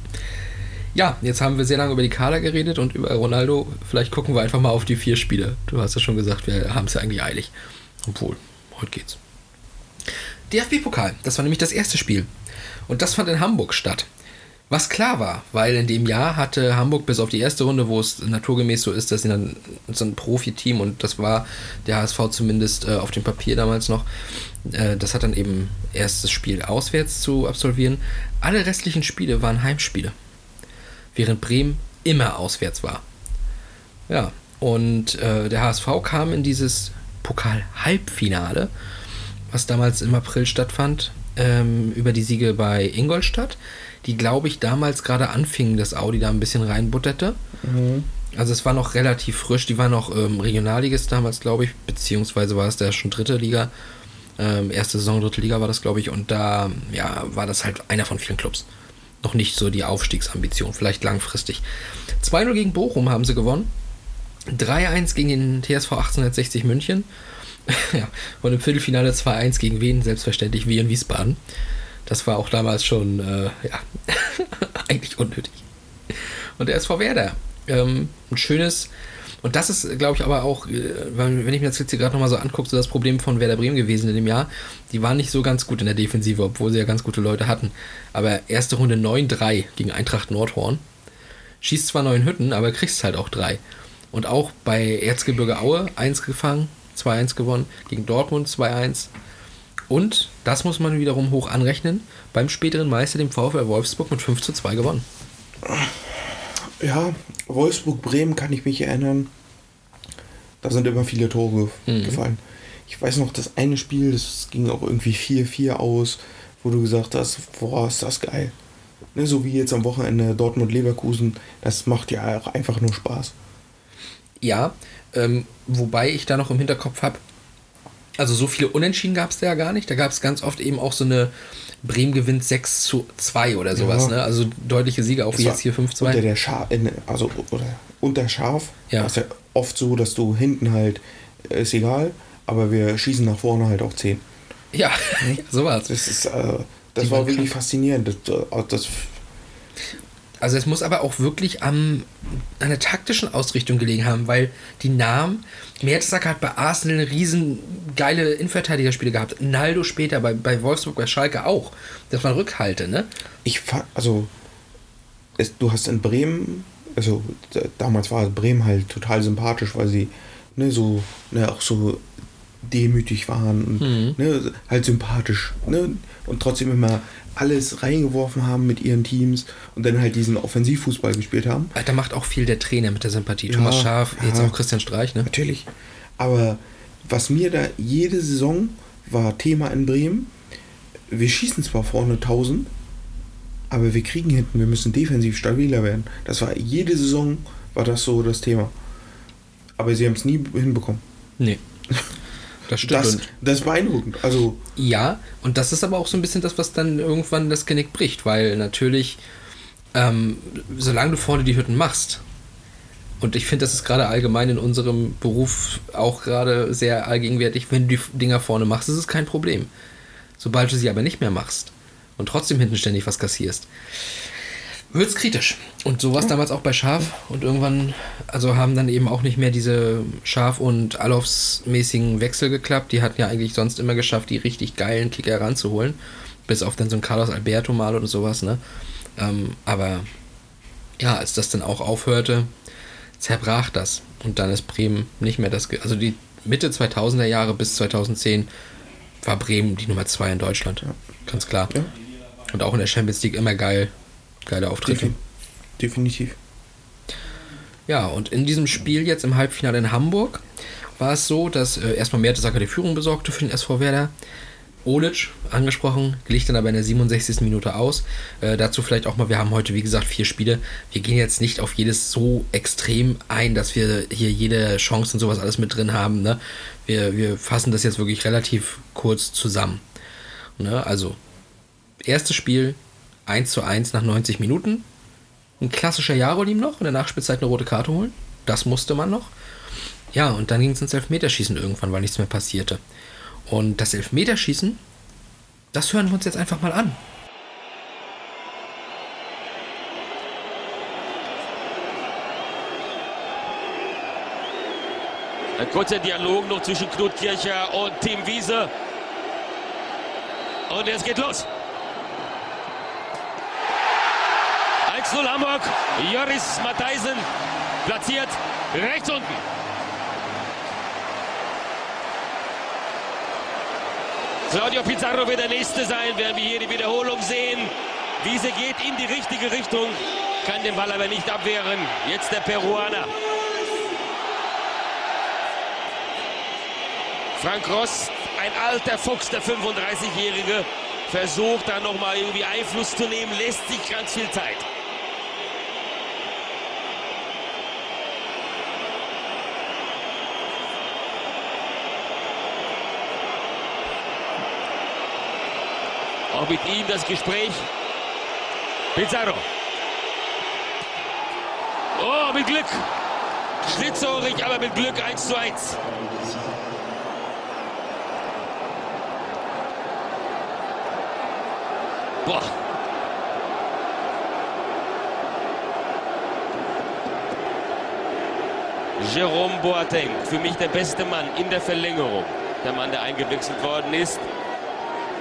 Ja, jetzt haben wir sehr lange über die Kader geredet und über Ronaldo. Vielleicht gucken wir einfach mal auf die vier Spiele. Du hast ja schon gesagt, wir haben es ja eigentlich eilig. Obwohl, heute geht's. DFB-Pokal, das war nämlich das erste Spiel. Und das fand in Hamburg statt. Was klar war, weil in dem Jahr hatte Hamburg bis auf die erste Runde, wo es naturgemäß so ist, dass sie dann so ein Profiteam und das war der HSV zumindest äh, auf dem Papier damals noch, äh, das hat dann eben erstes Spiel auswärts zu absolvieren. Alle restlichen Spiele waren Heimspiele, während Bremen immer auswärts war. Ja, und äh, der HSV kam in dieses Pokal-Halbfinale, was damals im April stattfand, ähm, über die Siege bei Ingolstadt, die, glaube ich, damals gerade anfingen, dass Audi da ein bisschen reinbutterte. Also es war noch relativ frisch, die war noch ähm, Regionalligist damals, glaube ich, beziehungsweise war es da schon dritte Liga. Ähm, erste Saison, dritte Liga war das, glaube ich, und da ja, war das halt einer von vielen Clubs. Noch nicht so die Aufstiegsambition, vielleicht langfristig. 2-0 gegen Bochum haben sie gewonnen. 3-1 gegen den TSV 1860 München. ja, und im Viertelfinale 2-1 gegen wen? Selbstverständlich wie in Wiesbaden. Das war auch damals schon, äh, ja, eigentlich unnötig. Und der SV Werder. Ähm, ein schönes, und das ist, glaube ich, aber auch, äh, wenn ich mir das jetzt hier gerade nochmal so angucke, so das Problem von Werder Bremen gewesen in dem Jahr. Die waren nicht so ganz gut in der Defensive, obwohl sie ja ganz gute Leute hatten. Aber erste Runde 9-3 gegen Eintracht Nordhorn. Schießt zwar neun Hütten, aber kriegst halt auch drei. Und auch bei Erzgebirge Aue 1 gefangen, 2-1 gewonnen, gegen Dortmund 2-1. Und, das muss man wiederum hoch anrechnen, beim späteren Meister, dem VfL Wolfsburg, mit 5 zu 2 gewonnen. Ja, Wolfsburg-Bremen kann ich mich erinnern. Da sind immer viele Tore Mhm. gefallen. Ich weiß noch, das eine Spiel, das ging auch irgendwie 4-4 aus, wo du gesagt hast, boah, ist das geil. Ne, so wie jetzt am Wochenende Dortmund-Leverkusen, das macht ja auch einfach nur Spaß. Ja, ähm, wobei ich da noch im Hinterkopf habe, also so viele Unentschieden gab es da ja gar nicht. Da gab es ganz oft eben auch so eine Bremen gewinnt 6 zu 2 oder sowas, Ja. ne? Also deutliche Siege, auch wie jetzt hier 5-2. Unter der Schar, also oder unter Scharf. Ja. Das ist ja oft so, dass du hinten halt, äh, ist egal, aber wir schießen nach vorne halt auch 10. Ja, so war's. Das ist, äh, das Die war wirklich krank. faszinierend. Das, äh, das, Also es muss aber auch wirklich am, an der taktischen Ausrichtung gelegen haben, weil die Namen, Mertesacker hat bei Arsenal riesen geile Innenverteidigerspiele gehabt. Naldo später bei, bei Wolfsburg, bei Schalke auch. Das waren Rückhalte, ne? ich fa- also es, du hast in Bremen, also damals war Bremen halt total sympathisch, weil sie ne, so, ne, auch so demütig waren und Mhm. ne, halt sympathisch, ne, und trotzdem immer alles reingeworfen haben mit ihren Teams und dann halt diesen Offensivfußball gespielt haben. Da macht auch viel der Trainer mit der Sympathie. Ja, Thomas Schaaf, jetzt ja. auch Christian Streich, ne? Natürlich. Aber was mir da jede Saison war Thema in Bremen, wir schießen zwar vorne 1000, aber wir kriegen hinten, wir müssen defensiv stabiler werden. Das war jede Saison war das so das Thema. Aber sie haben es nie hinbekommen. Nee. Das stimmt. Das, das ist beeindruckend. Also, ja, und das ist aber auch so ein bisschen das, was dann irgendwann das Genick bricht, weil natürlich, ähm, solange du vorne die Hütten machst, und ich finde, das ist gerade allgemein in unserem Beruf auch gerade sehr allgegenwärtig, wenn du die Dinger vorne machst, ist es kein Problem. Sobald du sie aber nicht mehr machst und trotzdem hinten ständig was kassierst, wird es kritisch. Und so war es damals auch bei Schaf. Und irgendwann, also haben dann eben auch nicht mehr diese Schaf- und Alofs-mäßigen Wechsel geklappt. Die hatten ja eigentlich sonst immer geschafft, die richtig geilen Kicker heranzuholen. Bis auf dann so ein Carlos Alberto mal oder sowas, ne? Ähm, aber ja, als das dann auch aufhörte, zerbrach das. Und dann ist Bremen nicht mehr das. Ge also die Mitte 2000er Jahre bis 2010 war Bremen die Nummer 2 in Deutschland. Ganz klar. Und auch in der Champions League immer geil. Geile Auftritte. defin definitiv. Ja, und in diesem Spiel jetzt im Halbfinale in Hamburg war es so, dass äh, erstmal Mertesacker die Führung besorgte für den SV Werder. Olic, angesprochen, glich dann aber in der 67. Minute aus. Äh, dazu vielleicht auch mal, wir haben heute, wie gesagt, vier Spiele. Wir gehen jetzt nicht auf jedes so extrem ein, dass wir hier jede Chance und sowas alles mit drin haben. Ne? Wir, wir fassen das jetzt wirklich relativ kurz zusammen. Ne? Also, erstes Spiel 1 zu 1 nach 90 Minuten. Ein klassischer Jarolim noch in der Nachspielzeit eine rote Karte holen. Das musste man noch. Ja, und dann ging es ins Elfmeterschießen irgendwann, weil nichts mehr passierte. Und das Elfmeterschießen, das hören wir uns jetzt einfach mal an. Ein kurzer Dialog noch zwischen Knut Kircher und Tim Wiese. Und es geht los. 1-0 Hamburg. Joris Matheisen platziert rechts unten. Claudio Pizarro wird der Nächste sein, werden wir hier die Wiederholung sehen. Wiese geht in die richtige Richtung, kann den Ball aber nicht abwehren. Jetzt der Peruaner. Frank Rost, ein alter Fuchs, der 35-Jährige, versucht da nochmal irgendwie Einfluss zu nehmen, lässt sich ganz viel Zeit. Auch mit ihm das Gespräch. Pizarro. Oh, mit Glück. Schlitzohrig, aber mit Glück 1 zu 1. Boah. Jerome Boateng, für mich der beste Mann in der Verlängerung. Der Mann, der eingewechselt worden ist.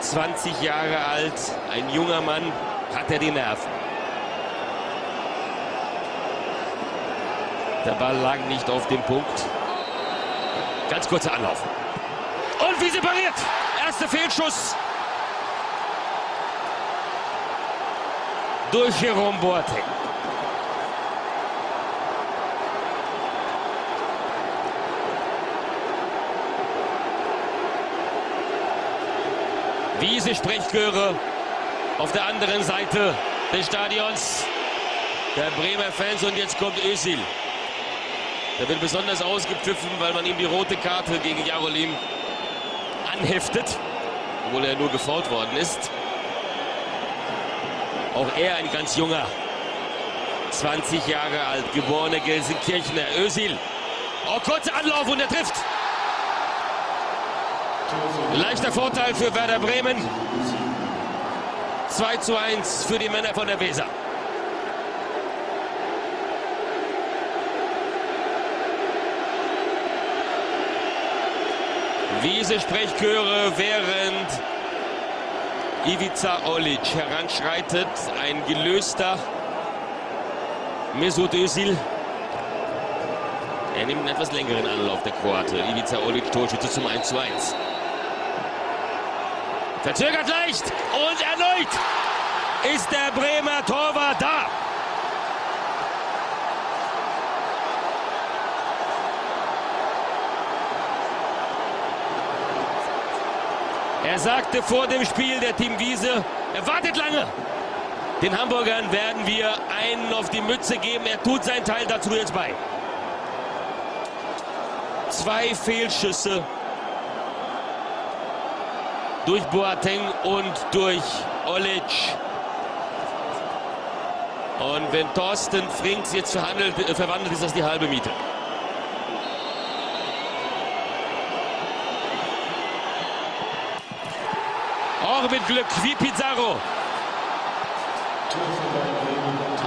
20 Jahre alt, ein junger Mann, hat er die Nerven. Der Ball lag nicht auf dem Punkt. Ganz kurzer Anlauf. Und wie separiert. Erster Fehlschuss. Durch Jerome Boateng. Wiese Sprechchöre auf der anderen Seite des Stadions der Bremer Fans und jetzt kommt Özil. Der wird besonders ausgepfiffen, weil man ihm die rote Karte gegen Jarolim anheftet, obwohl er nur gefault worden ist. Auch er ein ganz junger, 20 Jahre alt, geborener Gelsenkirchener Özil. Oh, kurzer Anlauf und er trifft. Leichter Vorteil für Werder Bremen. 2 zu 1 für die Männer von der Weser. Wiese Sprechchöre, während Ivica Olic heranschreitet. Ein gelöster Mesut Özil. Er nimmt einen etwas längeren Anlauf, der Kroate. Ivica Olic, Torschütze zum 1 zu 1. Verzögert leicht und erneut ist der Bremer Torwart da. Er sagte vor dem Spiel der Team Wiese, er wartet lange. Den Hamburgern werden wir einen auf die Mütze geben. Er tut seinen Teil dazu jetzt bei. Zwei Fehlschüsse durch Boateng und durch Olic. Und wenn Thorsten Frings jetzt verhandelt, äh, verwandelt, ist das die halbe Miete. Auch mit Glück wie Pizarro.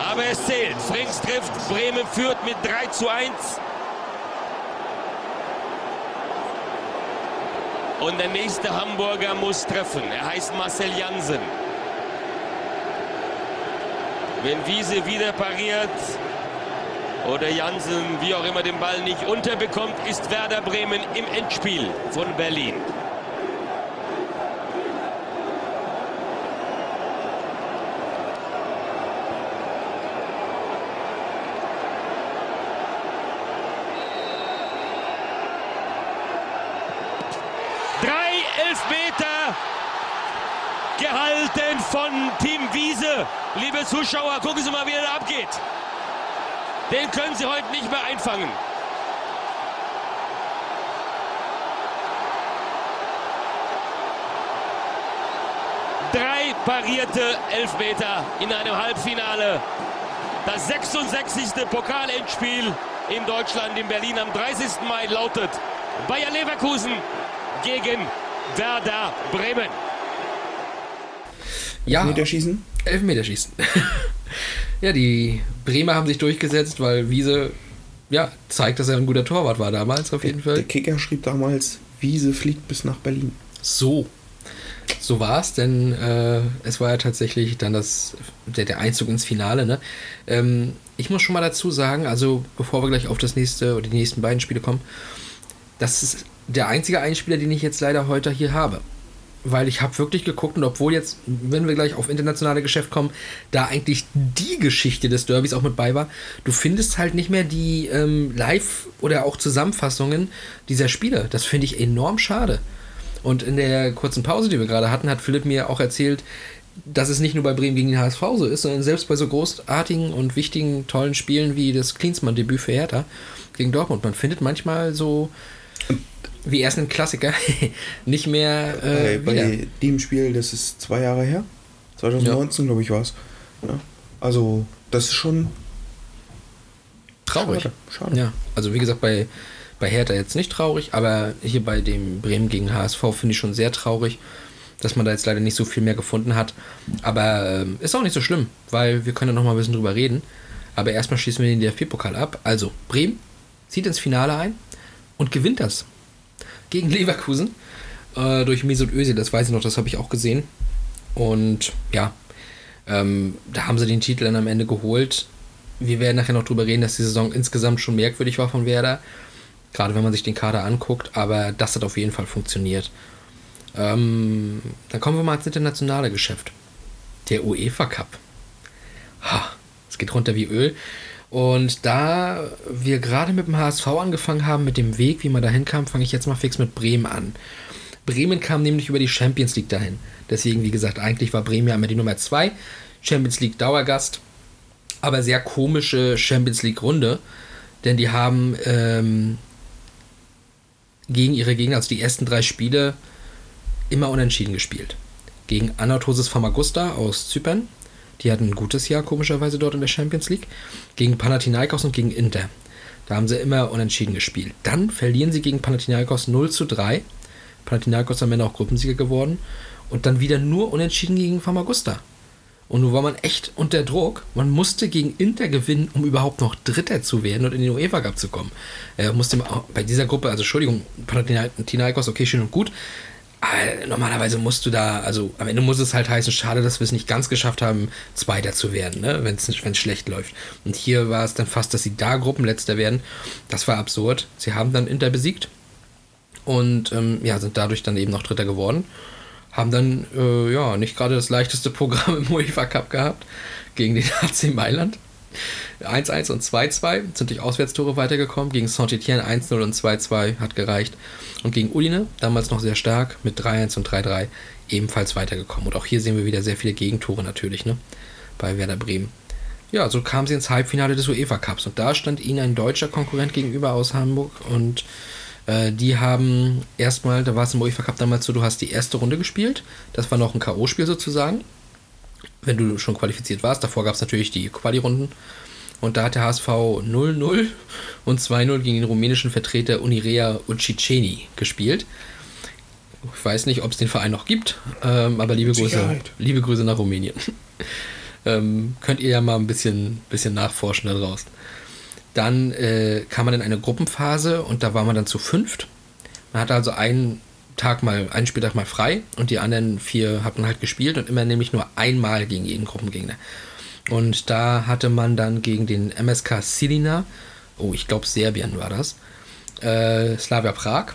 Aber es zählt. Frings trifft. Bremen führt mit 3 zu 1. Und der nächste Hamburger muss treffen. Er heißt Marcel Jansen. Wenn Wiese wieder pariert oder Jansen, wie auch immer, den Ball nicht unterbekommt, ist Werder Bremen im Endspiel von Berlin. Drei Elfmeter gehalten von Team Wiese. Liebe Zuschauer, gucken Sie mal, wie er da abgeht. Den können Sie heute nicht mehr einfangen. Drei parierte Elfmeter in einem Halbfinale. Das 66. Pokalendspiel in Deutschland, in Berlin am 30. Mai lautet Bayer Leverkusen gegen Werder Bremen. Ja, Meterschießen? Elfmeterschießen. ja, die Bremer haben sich durchgesetzt, weil Wiese ja, zeigt, dass er ein guter Torwart war damals auf jeden Fall. Der Kicker schrieb damals, Wiese fliegt bis nach Berlin. So. So war es, denn äh, es war ja tatsächlich dann das, der, der Einzug ins Finale. Ne? Ähm, ich muss schon mal dazu sagen, also bevor wir gleich auf das nächste oder die nächsten beiden Spiele kommen, das ist der einzige Einspieler, den ich jetzt leider heute hier habe. Weil ich habe wirklich geguckt und obwohl jetzt, wenn wir gleich auf internationale Geschäft kommen, da eigentlich die Geschichte des Derbys auch mit bei war, du findest halt nicht mehr die ähm, Live- oder auch Zusammenfassungen dieser Spiele. Das finde ich enorm schade. Und in der kurzen Pause, die wir gerade hatten, hat Philipp mir auch erzählt, dass es nicht nur bei Bremen gegen den HSV so ist, sondern selbst bei so großartigen und wichtigen, tollen Spielen wie das Klinsmann-Debüt für Hertha gegen Dortmund. Man findet manchmal so, wie erst ein Klassiker, nicht mehr äh, bei, bei dem Spiel, das ist zwei Jahre her, 2019 ja. glaube ich war es. Ja. Also das ist schon traurig. Schade. Schade. Ja, also wie gesagt, bei, bei Hertha jetzt nicht traurig, aber hier bei dem Bremen gegen HSV finde ich schon sehr traurig, dass man da jetzt leider nicht so viel mehr gefunden hat. Aber äh, ist auch nicht so schlimm, weil wir können ja noch mal ein bisschen drüber reden. Aber erstmal schließen wir den DFB-Pokal ab. Also, Bremen zieht ins Finale ein und gewinnt das gegen Leverkusen äh, durch Mesut Özil. Das weiß ich noch, das habe ich auch gesehen. Und ja, ähm, da haben sie den Titel dann am Ende geholt. Wir werden nachher noch drüber reden, dass die Saison insgesamt schon merkwürdig war von Werder. Gerade wenn man sich den Kader anguckt, aber das hat auf jeden Fall funktioniert. Ähm, dann kommen wir mal ins internationale Geschäft. Der UEFA Cup. Ha, es geht runter wie Öl. Und da wir gerade mit dem HSV angefangen haben, mit dem Weg, wie man dahin kam, fange ich jetzt mal fix mit Bremen an. Bremen kam nämlich über die Champions League dahin. Deswegen, wie gesagt, eigentlich war Bremen ja immer die Nummer 2. Champions League Dauergast. Aber sehr komische Champions League Runde. Denn die haben ähm, gegen ihre Gegner, also die ersten drei Spiele, immer unentschieden gespielt. Gegen Anatosis Famagusta aus Zypern. Die hatten ein gutes Jahr, komischerweise, dort in der Champions League. Gegen Panathinaikos und gegen Inter. Da haben sie immer unentschieden gespielt. Dann verlieren sie gegen Panathinaikos 0 zu 3. Panathinaikos am Ende auch Gruppensieger geworden. Und dann wieder nur unentschieden gegen Famagusta. Und nun war man echt unter Druck. Man musste gegen Inter gewinnen, um überhaupt noch Dritter zu werden und in den UEFA Cup zu kommen. Er musste bei dieser Gruppe, also Entschuldigung, Panathinaikos, okay, schön und gut. Normalerweise musst du da, also am Ende muss es halt heißen, schade, dass wir es nicht ganz geschafft haben, Zweiter zu werden, ne? wenn es schlecht läuft. Und hier war es dann fast, dass sie da Gruppenletzter werden. Das war absurd. Sie haben dann Inter besiegt und ähm, ja, sind dadurch dann eben noch Dritter geworden haben dann äh, ja nicht gerade das leichteste Programm im UEFA Cup gehabt gegen den AC Mailand. 1-1 und 2-2 sind durch Auswärtstore weitergekommen. Gegen Saint-Etienne 1-0 und 2-2 hat gereicht. Und gegen Udine, damals noch sehr stark, mit 3-1 und 3-3 ebenfalls weitergekommen. Und auch hier sehen wir wieder sehr viele Gegentore natürlich, ne? Bei Werder Bremen. Ja, so kamen sie ins Halbfinale des UEFA Cups. Und da stand ihnen ein deutscher Konkurrent gegenüber aus Hamburg. Und äh, die haben erstmal, da war es im UEFA Cup damals so, du hast die erste Runde gespielt. Das war noch ein K.O.-Spiel sozusagen. Wenn du schon qualifiziert warst. Davor gab es natürlich die Quali-Runden. Und da hat der HSV 0-0 und 2-0 gegen den rumänischen Vertreter Unirea Uciceni gespielt. Ich weiß nicht, ob es den Verein noch gibt, ähm, aber liebe Grüße, liebe Grüße nach Rumänien. ähm, könnt ihr ja mal ein bisschen, bisschen nachforschen da draußen. Dann äh, kam man in eine Gruppenphase und da war man dann zu fünft. Man hatte also einen Tag mal, einen Spieltag mal frei und die anderen vier hat man halt gespielt und immer nämlich nur einmal gegen jeden Gruppengegner. Und da hatte man dann gegen den MSK Silina, oh, ich glaube Serbien war das, äh, Slavia Prag,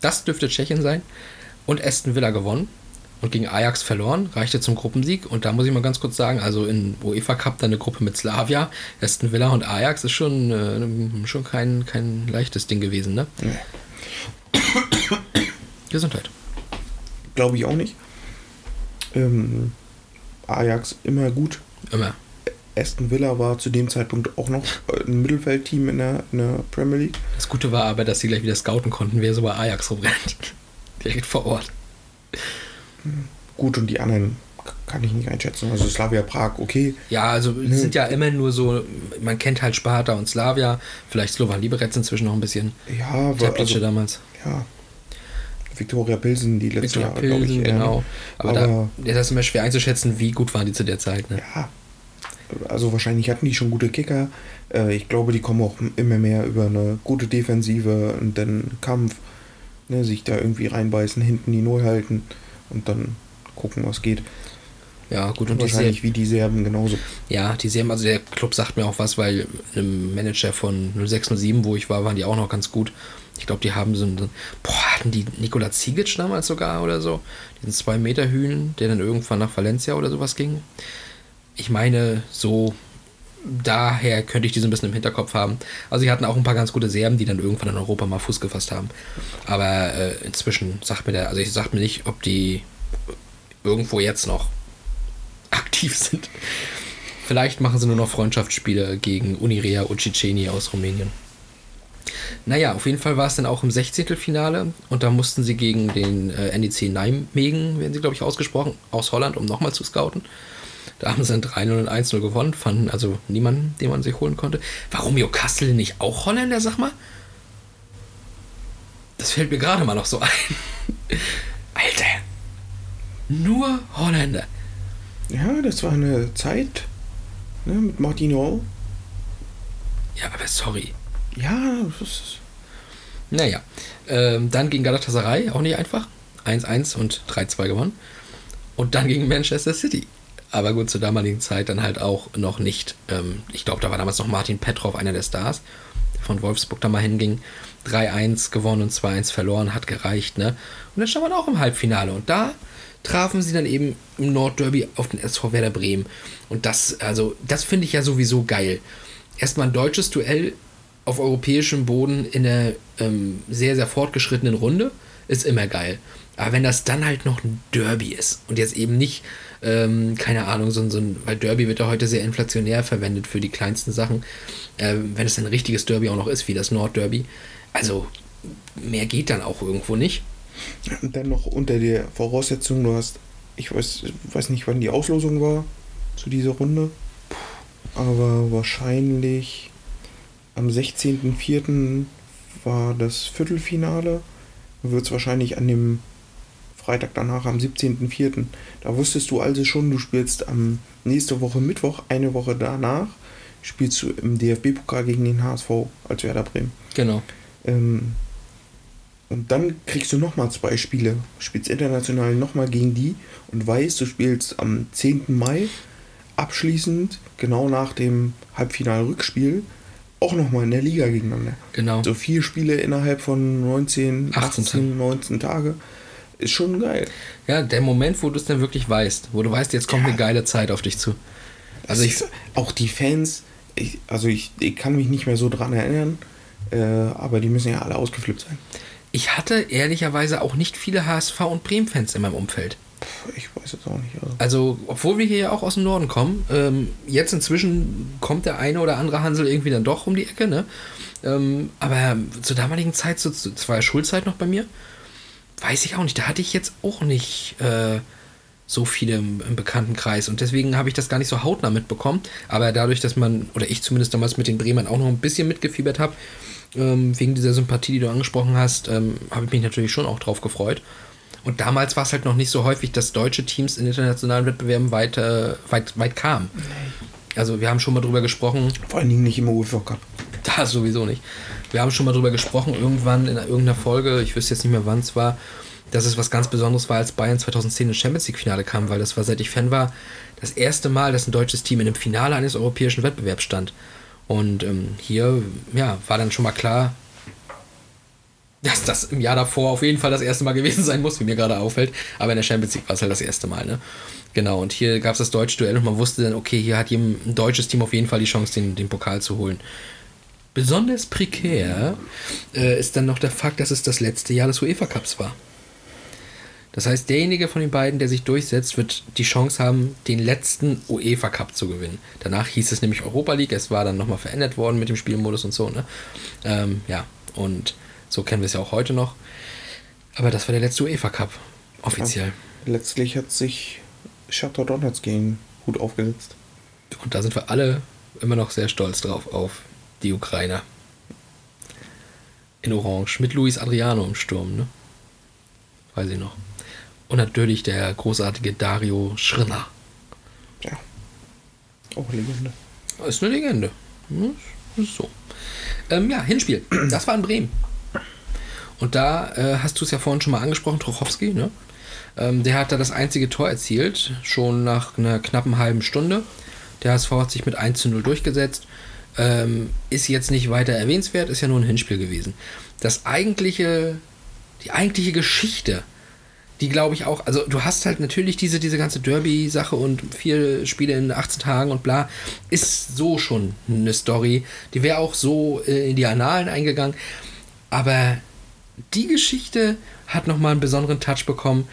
das dürfte Tschechien sein, und Aston Villa gewonnen und gegen Ajax verloren, reichte zum Gruppensieg. Und da muss ich mal ganz kurz sagen, also in UEFA Cup dann eine Gruppe mit Slavia, Aston Villa und Ajax ist schon, äh, schon kein, kein leichtes Ding gewesen, ne? Nee. Gesundheit. Glaube ich auch nicht. Ähm, Ajax immer gut. Immer. Aston Villa war zu dem Zeitpunkt auch noch ein Mittelfeldteam in der, in der Premier League. Das Gute war aber, dass sie gleich wieder scouten konnten, wer so bei Ajax rumrennt. Direkt vor Ort. Gut, und die anderen kann ich nicht einschätzen. Also Slavia Prag, okay. Ja, also es sind ja immer nur so, man kennt halt Sparta und Slavia, vielleicht Slovan Liberec inzwischen noch ein bisschen. Ja, aber Plitsche also, damals. ja. Viktoria Pilsen, die letzte Viktoria Jahre, glaube ich. Genau. Aber, Aber, da, ja, das ist immer schwer einzuschätzen, wie gut waren die zu der Zeit. Ne? ja, also wahrscheinlich hatten die schon gute Kicker. Äh, ich glaube, die kommen auch immer mehr über eine gute Defensive und dann Kampf, ne, sich da irgendwie reinbeißen, hinten die Null halten und dann gucken, was geht. Ja, gut, und die wahrscheinlich Ser wie die Serben genauso. ja, die Serben, also der Club sagt mir auch was, weil einem Manager von 0607, wo ich war, waren die auch noch ganz gut. Ich glaube, die haben so einen, boah, hatten die Nikola Zigic damals sogar oder so, diesen 2 Meter Hühn, der dann irgendwann nach Valencia oder sowas ging. Ich meine, so daher könnte ich die so ein bisschen im Hinterkopf haben. Also, sie hatten auch ein paar ganz gute Serben, die dann irgendwann in Europa mal Fuß gefasst haben. Aber äh, inzwischen sagt mir der, also ich sag mir nicht, ob die irgendwo jetzt noch aktiv sind. Vielleicht machen sie nur noch Freundschaftsspiele gegen Unirea und Tschetscheni aus Rumänien. Naja, auf jeden Fall war es dann auch im 16. Finale und da mussten sie gegen den äh, NEC Nijmegen, werden sie glaube ich ausgesprochen, aus Holland, um nochmal zu scouten. Da haben sie dann 3-0 und 1-0 gewonnen, fanden also niemanden, den man sich holen konnte. War Romeo Kassel nicht auch Holländer, sag mal? Das fällt mir gerade mal noch so ein. Alter. Nur Holländer. Ja, das war eine Zeit ne, mit Martino. Ja, aber sorry. Ja, das ist, Naja, ähm, dann gegen Galatasaray, auch nicht einfach. 1-1 und 3-2 gewonnen. Und dann gegen Manchester City. Aber gut, zur damaligen Zeit dann halt auch noch nicht. Ähm, ich glaube, da war damals noch Martin Petrov, einer der Stars, der von Wolfsburg da mal hinging. 3-1 gewonnen und 2-1 verloren, hat gereicht, ne? Und dann stand man auch im Halbfinale. Und da trafen sie dann eben im Nordderby auf den SV Werder Bremen. Und das, also, das finde ich ja sowieso geil. Erstmal ein deutsches Duell auf europäischem Boden in einer ähm, sehr, sehr fortgeschrittenen Runde ist immer geil. Aber wenn das dann halt noch ein Derby ist und jetzt eben nicht, ähm, keine Ahnung, so, so ein, weil Derby wird ja heute sehr inflationär verwendet für die kleinsten Sachen, ähm, wenn es ein richtiges Derby auch noch ist, wie das Nordderby, also mehr geht dann auch irgendwo nicht. Und dann noch unter der Voraussetzung, du hast, ich weiß, weiß nicht, wann die Auslosung war zu dieser Runde, aber wahrscheinlich am 16.04. war das Viertelfinale. Wird es wahrscheinlich an dem Freitag danach, am 17.04. Da wusstest du also schon, du spielst am nächste Woche Mittwoch, eine Woche danach, spielst du im DFB-Pokal gegen den HSV als Werder Bremen. Genau. Ähm, und dann kriegst du nochmal zwei Spiele. Spielst international nochmal gegen die und weißt, du spielst am 10. Mai abschließend, genau nach dem Halbfinal-Rückspiel, auch nochmal in der Liga gegeneinander. Genau. So vier Spiele innerhalb von 19, 18 18, 19 Tage. Ist schon geil. Ja, der Moment, wo du es dann wirklich weißt, wo du weißt, jetzt kommt Ja. eine geile Zeit auf dich zu. Also ich, auch die Fans, ich, also ich, ich kann mich nicht mehr so dran erinnern, äh, aber die müssen ja alle ausgeflippt sein. Ich hatte ehrlicherweise auch nicht viele HSV und Bremen-Fans in meinem Umfeld. Ich weiß es auch nicht. Also. Also, obwohl wir hier ja auch aus dem Norden kommen, ähm, jetzt inzwischen kommt der eine oder andere Hansel irgendwie dann doch um die Ecke, ne? Ähm, aber zur damaligen Zeit, so, das war ja Schulzeit noch bei mir, weiß ich auch nicht. Da hatte ich jetzt auch nicht äh, so viele im, im Bekanntenkreis und deswegen habe ich das gar nicht so hautnah mitbekommen. Aber dadurch, dass man, oder ich zumindest damals mit den Bremern auch noch ein bisschen mitgefiebert habe, ähm, wegen dieser Sympathie, die du angesprochen hast, ähm, habe ich mich natürlich schon auch drauf gefreut. Und damals war es halt noch nicht so häufig, dass deutsche Teams in internationalen Wettbewerben weit, äh, weit, weit kamen. Also wir haben schon mal drüber gesprochen, Vor allen Dingen nicht im UEFA Cup. da sowieso nicht. Wir haben schon mal drüber gesprochen, irgendwann in irgendeiner Folge, ich wüsste jetzt nicht mehr wann es war, dass es was ganz Besonderes war, als Bayern 2010 ins Champions League Finale kam, weil das war, seit ich Fan war, das erste Mal, dass ein deutsches Team in einem Finale eines europäischen Wettbewerbs stand. Und ähm, hier, ja, war dann schon mal klar, dass das im Jahr davor auf jeden Fall das erste Mal gewesen sein muss, wie mir gerade auffällt. Aber in der Champions League war es halt das erste Mal, ne? Genau, und hier gab es das deutsche Duell und man wusste dann, okay, hier hat jem- ein deutsches Team auf jeden Fall die Chance, den, den Pokal zu holen. Besonders prekär äh, ist dann noch der Fakt, dass es das letzte Jahr des UEFA Cups war. Das heißt, derjenige von den beiden, der sich durchsetzt, wird die Chance haben, den letzten UEFA Cup zu gewinnen. Danach hieß es nämlich Europa League, es war dann nochmal verändert worden mit dem Spielmodus und so, ne? Ähm, ja, und so kennen wir es ja auch heute noch. Aber das war der letzte UEFA Cup, offiziell. Letztlich hat sich Shakhtar Donetsk gegen Hut aufgesetzt. Und da sind wir alle immer noch sehr stolz drauf, auf die Ukrainer. In Orange. Mit Luis Adriano im Sturm, ne? Weiß ich noch. Und natürlich der großartige Dario Schrinner. Ja. Auch Legende. Ist eine Legende. Hm, Ist so. Ähm, ja, Hinspiel. Das war in Bremen. Und da äh, hast du es ja vorhin schon mal angesprochen, Trochowski, ne? Ähm, der hat da das einzige Tor erzielt, schon nach einer knappen halben Stunde. Der HSV hat sich mit 1 zu 0 durchgesetzt. Ähm, ist jetzt nicht weiter erwähnenswert, ist ja nur ein Hinspiel gewesen. Das eigentliche, die eigentliche Geschichte, die glaube ich auch, also du hast halt natürlich diese, diese ganze Derby-Sache und vier Spiele in 18 Tagen und bla, ist so schon eine Story. Die wäre auch so äh, in die Annalen eingegangen. Aber die Geschichte hat nochmal einen besonderen Touch bekommen,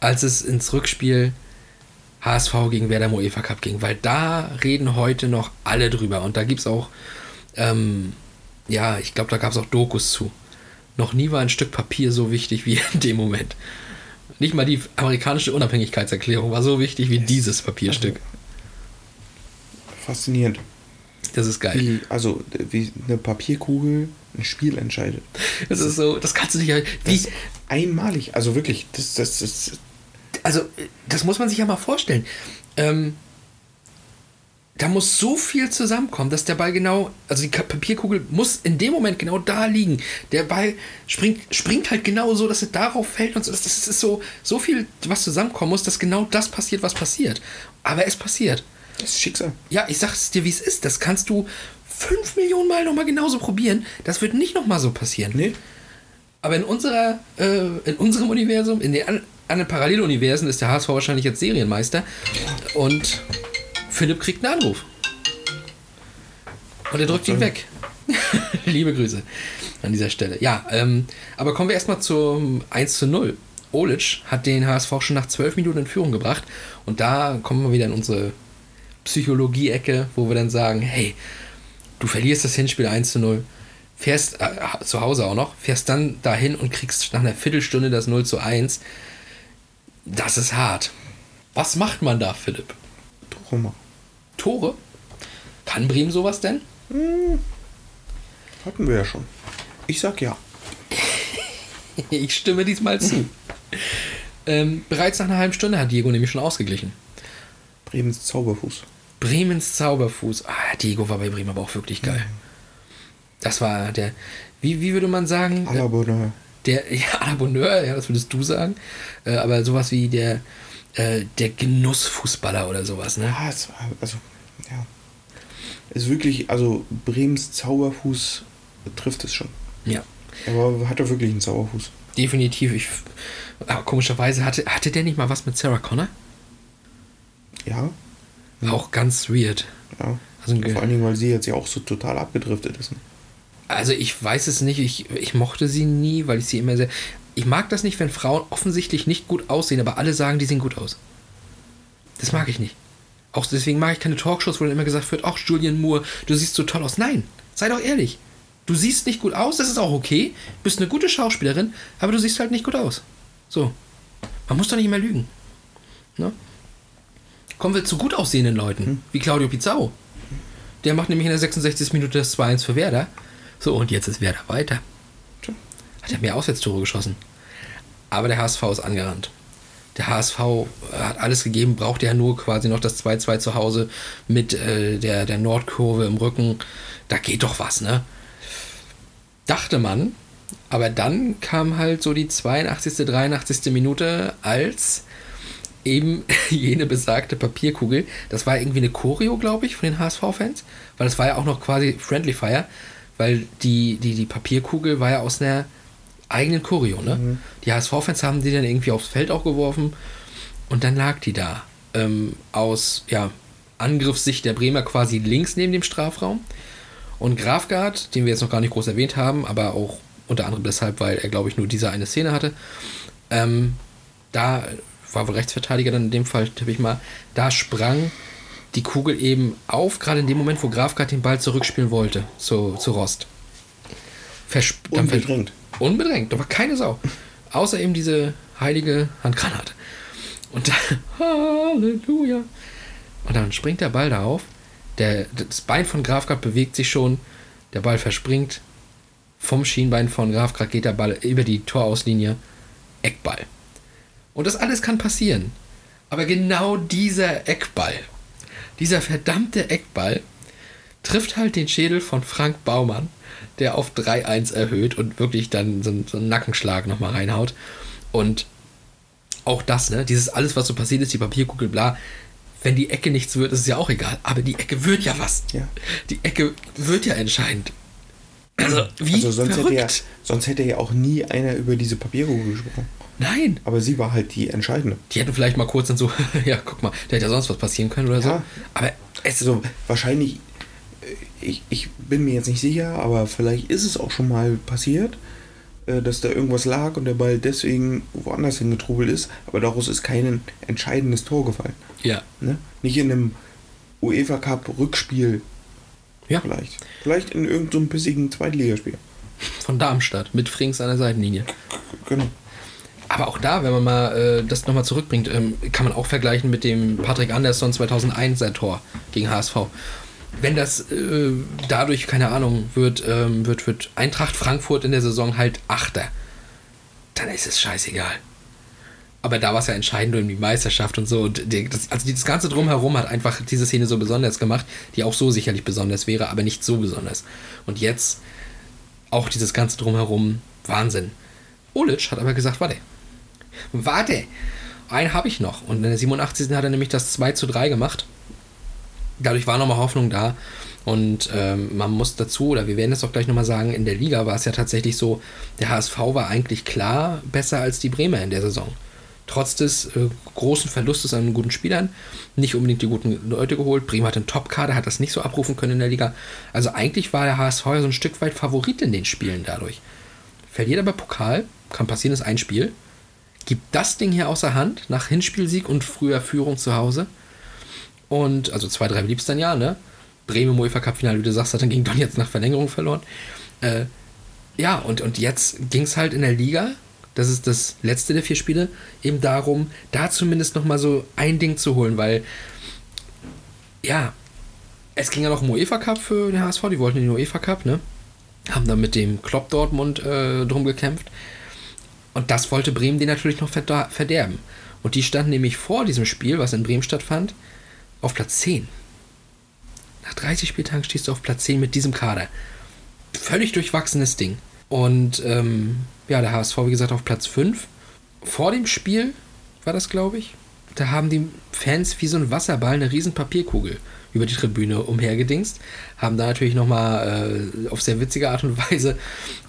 als es ins Rückspiel HSV gegen Werder im UEFA Cup ging, weil da reden heute noch alle drüber und da gibt es auch, ähm, ja, ich glaube, da gab es auch Dokus zu. Noch nie war ein Stück Papier so wichtig wie in dem Moment. Nicht mal die amerikanische Unabhängigkeitserklärung war so wichtig wie dieses Papierstück. Faszinierend. Das ist geil. Wie, also, wie eine Papierkugel ein Spiel entscheidet. Das ist so, das kannst du nicht. Wie, einmalig. Also wirklich, das, das, das, also, das muss man sich ja mal vorstellen. Ähm, da muss so viel zusammenkommen, dass der Ball genau, also die Papierkugel muss in dem Moment genau da liegen. Der Ball springt, springt halt genau so, dass er darauf fällt und so. Das, das ist so, so viel, was zusammenkommen muss, dass genau das passiert, was passiert. Aber es passiert. das ist Schicksal. Ja, ich sag's dir, wie es ist. Das kannst du fünf Millionen Mal nochmal genauso probieren. Das wird nicht nochmal so passieren. Nee. Aber in unserer, äh, in unserem Universum, in den an- anderen Paralleluniversen ist der HSV wahrscheinlich jetzt Serienmeister. Und Philipp kriegt einen Anruf. Und er drückt ihn weg. Liebe Grüße an dieser Stelle. Ja, ähm, aber kommen wir erstmal zum 1 zu 0. Olic hat den HSV schon nach 12 Minuten in Führung gebracht. Und da kommen wir wieder in unsere Psychologie-Ecke, wo wir dann sagen, hey, du verlierst das Hinspiel 1 zu 0, fährst äh, zu Hause auch noch, fährst dann dahin und kriegst nach einer Viertelstunde das 0 zu 1. Das ist hart. Was macht man da, Philipp? Roma. Tore? Kann Bremen sowas denn? Hatten wir ja schon. Ich sag ja. Ich stimme diesmal zu. ähm, bereits nach einer halben Stunde hat Diego nämlich schon ausgeglichen. Bremens Zauberfuß. Bremens Zauberfuß. Ah, Diego war bei Bremen aber auch wirklich geil. Das war der, wie, wie würde man sagen? À la Bonheur. Der, ja, à la Bonheur, ja, das würdest du sagen. Äh, aber sowas wie der, äh, der Genussfußballer oder sowas, ne? Ah, es war, also, ja. Es ist wirklich, also Bremens Zauberfuß trifft es schon. Ja. Aber hat er wirklich einen Zauberfuß? Definitiv. Ich, aber komischerweise hatte, hatte der nicht mal was mit Sarah Connor? Ja, Auch ganz weird. ja. Also Vor allen Dingen, weil sie jetzt ja auch so total abgedriftet ist. ne? Also ich weiß es nicht, ich, ich mochte sie nie, weil ich sie immer sehr. Ich mag das nicht, wenn Frauen offensichtlich nicht gut aussehen, aber alle sagen, die sehen gut aus. Das mag ich nicht. Auch deswegen mag ich keine Talkshows, wo dann immer gesagt wird, ach Julian Moore, du siehst so toll aus. Nein, sei doch ehrlich. Du siehst nicht gut aus, das ist auch okay. Bist eine gute Schauspielerin, aber du siehst halt nicht gut aus. So. Man muss doch nicht immer lügen. Ne? Kommen wir zu gut aussehenden Leuten, wie Claudio Pizarro. Der macht nämlich in der 66. Minute das 2-1 für Werder. So, und jetzt ist Werder weiter. Hat er mehr Auswärtstore geschossen. Aber der HSV ist angerannt. Der HSV hat alles gegeben, braucht ja nur quasi noch das 2-2 zu Hause mit äh, der, der Nordkurve im Rücken. Da geht doch was, ne? Dachte man. Aber dann kam halt so die 82., 83. Minute, als eben jene besagte Papierkugel, das war irgendwie eine Choreo, glaube ich, von den HSV-Fans, weil das war ja auch noch quasi Friendly Fire, weil die, die, die Papierkugel war ja aus einer eigenen Choreo, ne? Die HSV-Fans haben die dann irgendwie aufs Feld auch geworfen. Und dann lag die da ähm, aus, ja, Angriffssicht der Bremer quasi links neben dem Strafraum. Und Grafgard, den wir jetzt noch gar nicht groß erwähnt haben, aber auch unter anderem deshalb, weil er, glaube ich, nur diese eine Szene hatte, ähm, da war wohl Rechtsverteidiger dann in dem Fall, tippe ich mal, da sprang die Kugel eben auf, gerade in dem Moment, wo Grafgard den Ball zurückspielen wollte, zu, zu Rost. Versp Unbedrängt. Unbedrängt, da war keine Sau. Außer eben diese heilige Handgranate. Und dann, Halleluja. Und dann springt der Ball da auf. Der, das Bein von Grafgrad bewegt sich schon. Der Ball verspringt. Vom Schienbein von Grafgrad geht der Ball über die Torauslinie. Eckball. Und das alles kann passieren. Aber genau dieser Eckball, dieser verdammte Eckball, trifft halt den Schädel von Frank Baumann, der auf 3-1 erhöht und wirklich dann so, so einen Nackenschlag nochmal reinhaut. Und auch das, ne, dieses alles, was so passiert ist, die Papierkugel, bla, wenn die Ecke nichts wird, ist es ja auch egal. Aber die Ecke wird ja was. Ja. Die Ecke wird ja entscheidend. Also, wie Also sonst hätte, ja, verrückt. sonst hätte ja auch nie einer über diese Papierkugel gesprochen. Nein. Aber sie war halt die entscheidende. Die hätten vielleicht mal kurz dann so, ja, guck mal, da hätte ja sonst was passieren können oder so. Ja. Aber es Also wahrscheinlich, äh, ich, ich bin mir jetzt nicht sicher, aber vielleicht ist es auch schon mal passiert, äh, dass da irgendwas lag und der Ball deswegen woanders hingetrubelt ist, aber daraus ist kein entscheidendes Tor gefallen. ja. Ne? Nicht in einem UEFA Cup Rückspiel Ja, vielleicht. Vielleicht in irgendeinem pissigen Zweitligaspiel. von Darmstadt mit Frings an der Seitenlinie. Genau. Aber auch da, wenn man mal äh, das nochmal zurückbringt, ähm, kann man auch vergleichen mit dem Patrick Anderson 2001 sein Tor gegen HSV. Wenn das äh, dadurch, keine Ahnung, wird, ähm, wird, wird Eintracht Frankfurt in der Saison halt Achter, dann ist es scheißegal. Aber da war es ja entscheidend um die Meisterschaft und so. Und die, das, also das Ganze drumherum hat einfach diese Szene so besonders gemacht, die auch so sicherlich besonders wäre, aber nicht so besonders. Und jetzt auch dieses Ganze drumherum, Wahnsinn. Olic hat aber gesagt, warte, warte, einen habe ich noch. Und in der 87. hat er nämlich das 2 zu 3 gemacht. Dadurch war nochmal Hoffnung da. Und ähm, man muss dazu, oder wir werden es auch gleich nochmal sagen, in der Liga war es ja tatsächlich so, der HSV war eigentlich klar besser als die Bremer in der Saison. Trotz des äh, großen Verlustes an guten Spielern, nicht unbedingt die guten Leute geholt. Bremen hat einen Top-Kader, hat das nicht so abrufen können in der Liga. Also eigentlich war der HSV ja so ein Stück weit Favorit in den Spielen dadurch. Verliert aber Pokal, kann passieren, ist ein Spiel. Gibt das Ding hier außer Hand nach Hinspielsieg und früher Führung zu Hause. Und, also zwei, drei blieb es dann ja, ne? Bremen im UEFA Cup Finale, wie du sagst, hat dann gegen Don jetzt nach Verlängerung verloren. Äh, ja, und, und jetzt ging es halt in der Liga, das ist das letzte der vier Spiele, eben darum, da zumindest nochmal so ein Ding zu holen, weil, ja, es ging ja noch um UEFA Cup für den HSV, die wollten den UEFA Cup, ne? Haben dann mit dem Klopp Dortmund äh, drum gekämpft. Und das wollte Bremen den natürlich noch verderben. Und die standen nämlich vor diesem Spiel, was in Bremen stattfand, auf Platz 10. Nach 30 Spieltagen stehst du auf Platz 10 mit diesem Kader. Völlig durchwachsenes Ding. Und ähm, ja, der HSV, wie gesagt, auf Platz 5. Vor dem Spiel war das, glaube ich. Da haben die Fans wie so ein Wasserball eine riesen Papierkugel über die Tribüne umhergedingst. Haben da natürlich nochmal äh, auf sehr witzige Art und Weise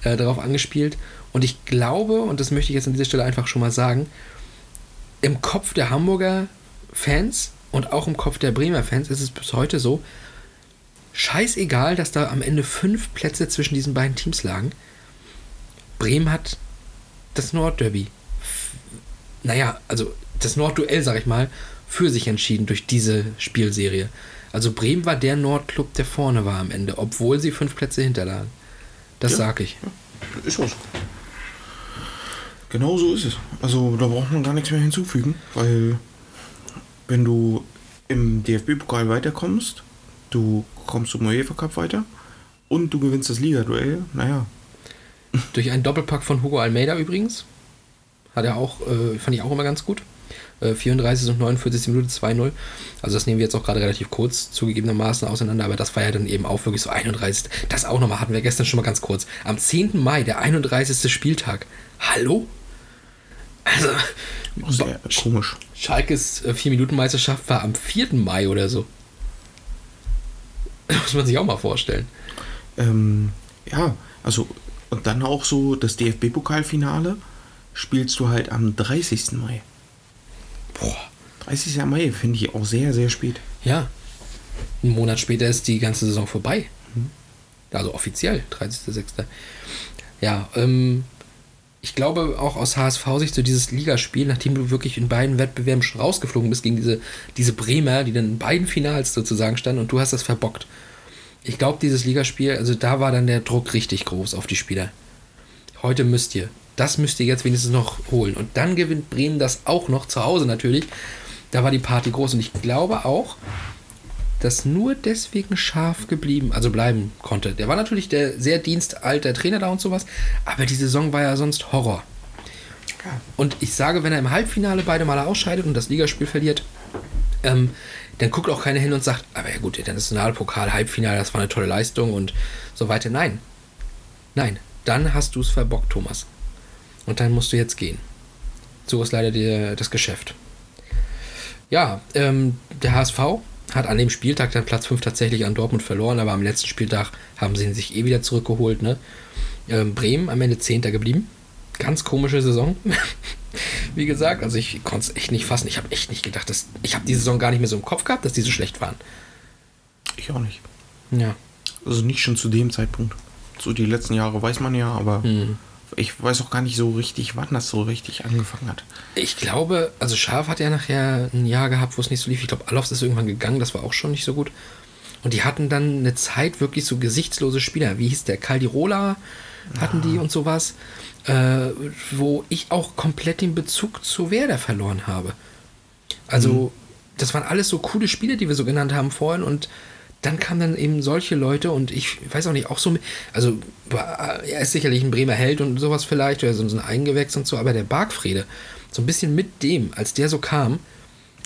äh, darauf angespielt. Und ich glaube, und das möchte ich jetzt an dieser Stelle einfach schon mal sagen, im Kopf der Hamburger Fans und auch im Kopf der Bremer Fans ist es bis heute so, scheißegal, dass da am Ende fünf Plätze zwischen diesen beiden Teams lagen. Bremen hat das Nordderby, naja, also das Nordduell, sag ich mal, für sich entschieden durch diese Spielserie. Also Bremen war der Nordclub, der vorne war am Ende, obwohl sie fünf Plätze hinterlagen. Das Ja. sag ich. Ist auch so. Genau so ist es. Also da braucht man gar nichts mehr hinzufügen, weil wenn du im DFB-Pokal weiterkommst, du kommst zum UEFA Cup weiter und du gewinnst das Liga-Duell, naja, Durch einen Doppelpack von Hugo Almeida übrigens. Hat er auch, äh, fand ich auch immer ganz gut. Äh, 34 und 49 Minuten 2-0. Also das nehmen wir jetzt auch gerade relativ kurz zugegebenermaßen auseinander, aber das war ja dann eben auch wirklich so 31. Das auch nochmal hatten wir gestern schon mal ganz kurz. Am 10. Mai, der 31. Spieltag. Hallo? Also, sehr komisch. Schalkes 4-Minuten-Meisterschaft war am 4. Mai oder so. Das muss man sich auch mal vorstellen. Ähm, ja, also und dann auch so das DFB-Pokalfinale spielst du halt am 30. Mai. Boah. 30. Mai finde ich auch sehr, sehr spät. Ja. Einen Monat später ist die ganze Saison vorbei. Also offiziell, 30.06. Ja, ähm, ich glaube auch aus HSV-Sicht so dieses Ligaspiel, nachdem du wirklich in beiden Wettbewerben schon rausgeflogen bist gegen diese, diese Bremer, die dann in beiden Finals sozusagen standen und du hast das verbockt. Ich glaube, dieses Ligaspiel, also da war dann der Druck richtig groß auf die Spieler. Heute müsst ihr. Das müsst ihr jetzt wenigstens noch holen. Und dann gewinnt Bremen das auch noch zu Hause natürlich. Da war die Party groß und ich glaube auch, dass nur deswegen scharf geblieben, also bleiben konnte. Der war natürlich der sehr dienstalter Trainer da und sowas, aber die Saison war ja sonst Horror. Und ich sage, wenn er im Halbfinale beide Male ausscheidet und das Ligaspiel verliert, ähm, dann guckt auch keiner hin und sagt, aber ja gut, der Nationalpokal, Halbfinale, das war eine tolle Leistung und so weiter. Nein. Nein. Dann hast du es verbockt, Thomas. Und dann musst du jetzt gehen. So ist leider die, das Geschäft. Ja, ähm, der HSV hat an dem Spieltag dann Platz 5 tatsächlich an Dortmund verloren, aber am letzten Spieltag haben sie ihn sich eh wieder zurückgeholt. Ne? Ähm, Bremen am Ende 10. geblieben. Ganz komische Saison. Wie gesagt, also ich konnte es echt nicht fassen. Ich habe echt nicht gedacht, dass ich habe die Saison gar nicht mehr so im Kopf gehabt, dass die so schlecht waren. Ich auch nicht. Ja. Also nicht schon zu dem Zeitpunkt. So die letzten Jahre weiß man ja, aber Hm. Ich weiß auch gar nicht so richtig, wann das so richtig angefangen hat. Ich glaube, also Scharf hat ja nachher ein Jahr gehabt, wo es nicht so lief. Ich glaube, Alofs ist irgendwann gegangen, das war auch schon nicht so gut. Und die hatten dann eine Zeit wirklich so gesichtslose Spieler. Wie hieß der? Caldirola hatten die und sowas. Äh, wo ich auch komplett den Bezug zu Werder verloren habe. Also, das waren alles so coole Spiele, die wir so genannt haben vorhin. Und dann kamen dann eben solche Leute und ich weiß auch nicht, auch so also er ist sicherlich ein Bremer Held und sowas vielleicht, oder so ein Eingewächs und so, aber der Bargfrede, so ein bisschen mit dem, als der so kam,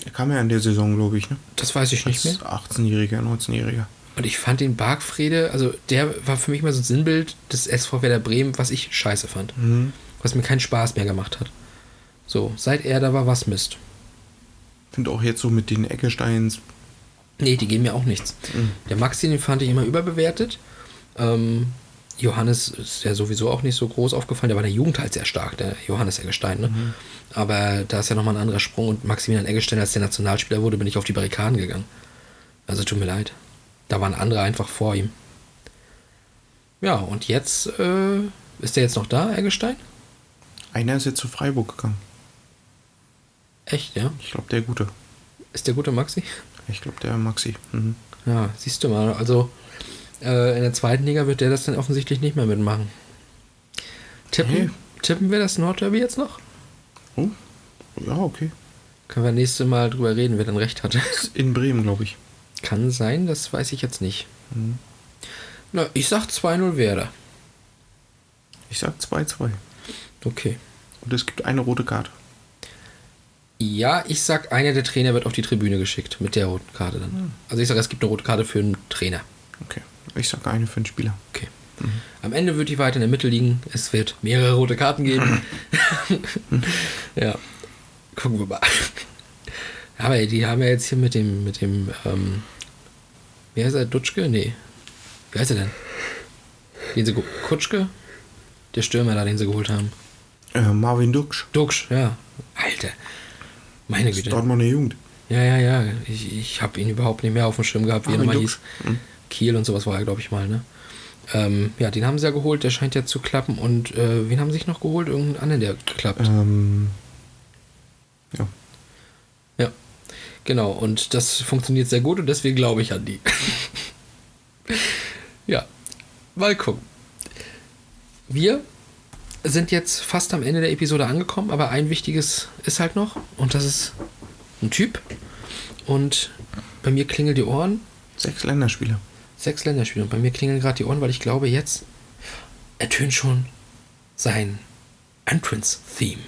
Er kam ja in der Saison, glaube ich, ne? das weiß ich nicht mehr. Als 18-Jähriger, 19-Jähriger. Und ich fand den Bargfrede, also der war für mich mal so ein Sinnbild des SV Werder Bremen, was ich scheiße fand. Was mir keinen Spaß mehr gemacht hat. So, seit er da war, was Mist. Finde auch jetzt so mit den Eckesteins. Nee, die geben mir auch nichts. Der Maxi, den fand ich immer überbewertet. Ähm, Johannes ist ja sowieso auch nicht so groß aufgefallen. Der war in der Jugend halt sehr stark, der Johannes Eggestein. Ne? Aber da ist ja nochmal ein anderer Sprung. Und Maximilian Eggestein, als der Nationalspieler wurde, bin ich auf die Barrikaden gegangen. Also tut mir leid. Da waren andere einfach vor ihm. Ja, und jetzt äh, ist der jetzt noch da, Eggestein? Einer ist jetzt zu Freiburg gegangen. Echt, ja? Ich glaube, der Gute. Ist der gute Maxi? Ich glaube, der Maxi. Mhm. Ja, siehst du mal. Also äh, in der zweiten Liga wird der das dann offensichtlich nicht mehr mitmachen. Tippen, Hey. tippen wir das Nordderby jetzt noch? Oh, ja, okay. Können wir nächste Mal drüber reden, wer dann recht hatte. In Bremen, glaube ich. Kann sein, das weiß ich jetzt nicht. Na, ich sag 2-0 Werder. Ich sag 2-2. Okay. Und es gibt eine rote Karte. Ja, ich sag, einer der Trainer wird auf die Tribüne geschickt mit der roten Karte dann. Also ich sag, es gibt eine rote Karte für einen Trainer. Okay. Ich sag eine für den Spieler. Okay. Am Ende wird die weiter in der Mitte liegen. Es wird mehrere rote Karten geben. ja. Gucken wir mal. Aber die haben ja jetzt hier mit dem, mit dem, ähm, wie heißt er? Dutschke? Nee. Wie heißt er denn? Den sie, Kutschke? Der Stürmer da, den sie geholt haben. Äh, Marvin Duksch. Duksch, ja. Alter. Meine Das ist Güte. Dortmunder Jugend. Ja, ja, ja. Ich, ich habe ihn überhaupt nicht mehr auf dem Schirm gehabt, wie er Armin nochmal hieß. Hm. Kiel und sowas war er, glaube ich, mal, ne? Ähm, ja, den haben sie ja geholt, der scheint ja zu klappen. Und äh, wen haben sie sich noch geholt? Irgendeinen anderen, der klappt. Ähm, ja. Ja. Genau, und das funktioniert sehr gut und deswegen glaube ich an die. ja, mal gucken. Wir sind jetzt fast am Ende der Episode angekommen, aber ein wichtiges ist halt noch und das ist ein Typ. Und bei mir klingeln die Ohren. Sechs Länderspiele. Sechs Länderspiele. Und bei mir klingeln gerade die Ohren, weil ich glaube, jetzt ertönt schon sein Entrance-Theme.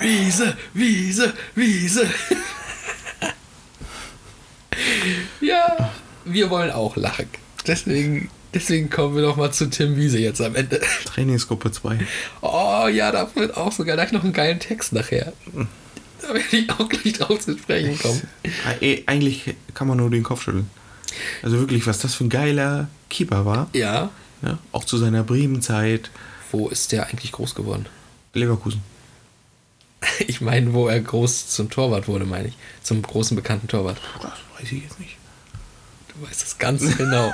Wiese, Wiese, Wiese. Ja, wir wollen auch lachen. Deswegen, deswegen kommen wir doch mal zu Tim Wiese jetzt am Ende. Trainingsgruppe 2. Oh ja, da wird auch sogar gleich noch einen geilen Text nachher. Da werde ich auch gleich drauf zu sprechen kommen. Eigentlich kann man nur den Kopf schütteln. Also wirklich, was das für ein geiler Keeper war. Ja, Ja, auch zu seiner Bremen-Zeit. wo ist der eigentlich groß geworden? Leverkusen. Ich meine, wo er groß zum Torwart wurde, meine ich. Zum großen bekannten Torwart. Das weiß ich jetzt nicht. Du weißt das ganz genau.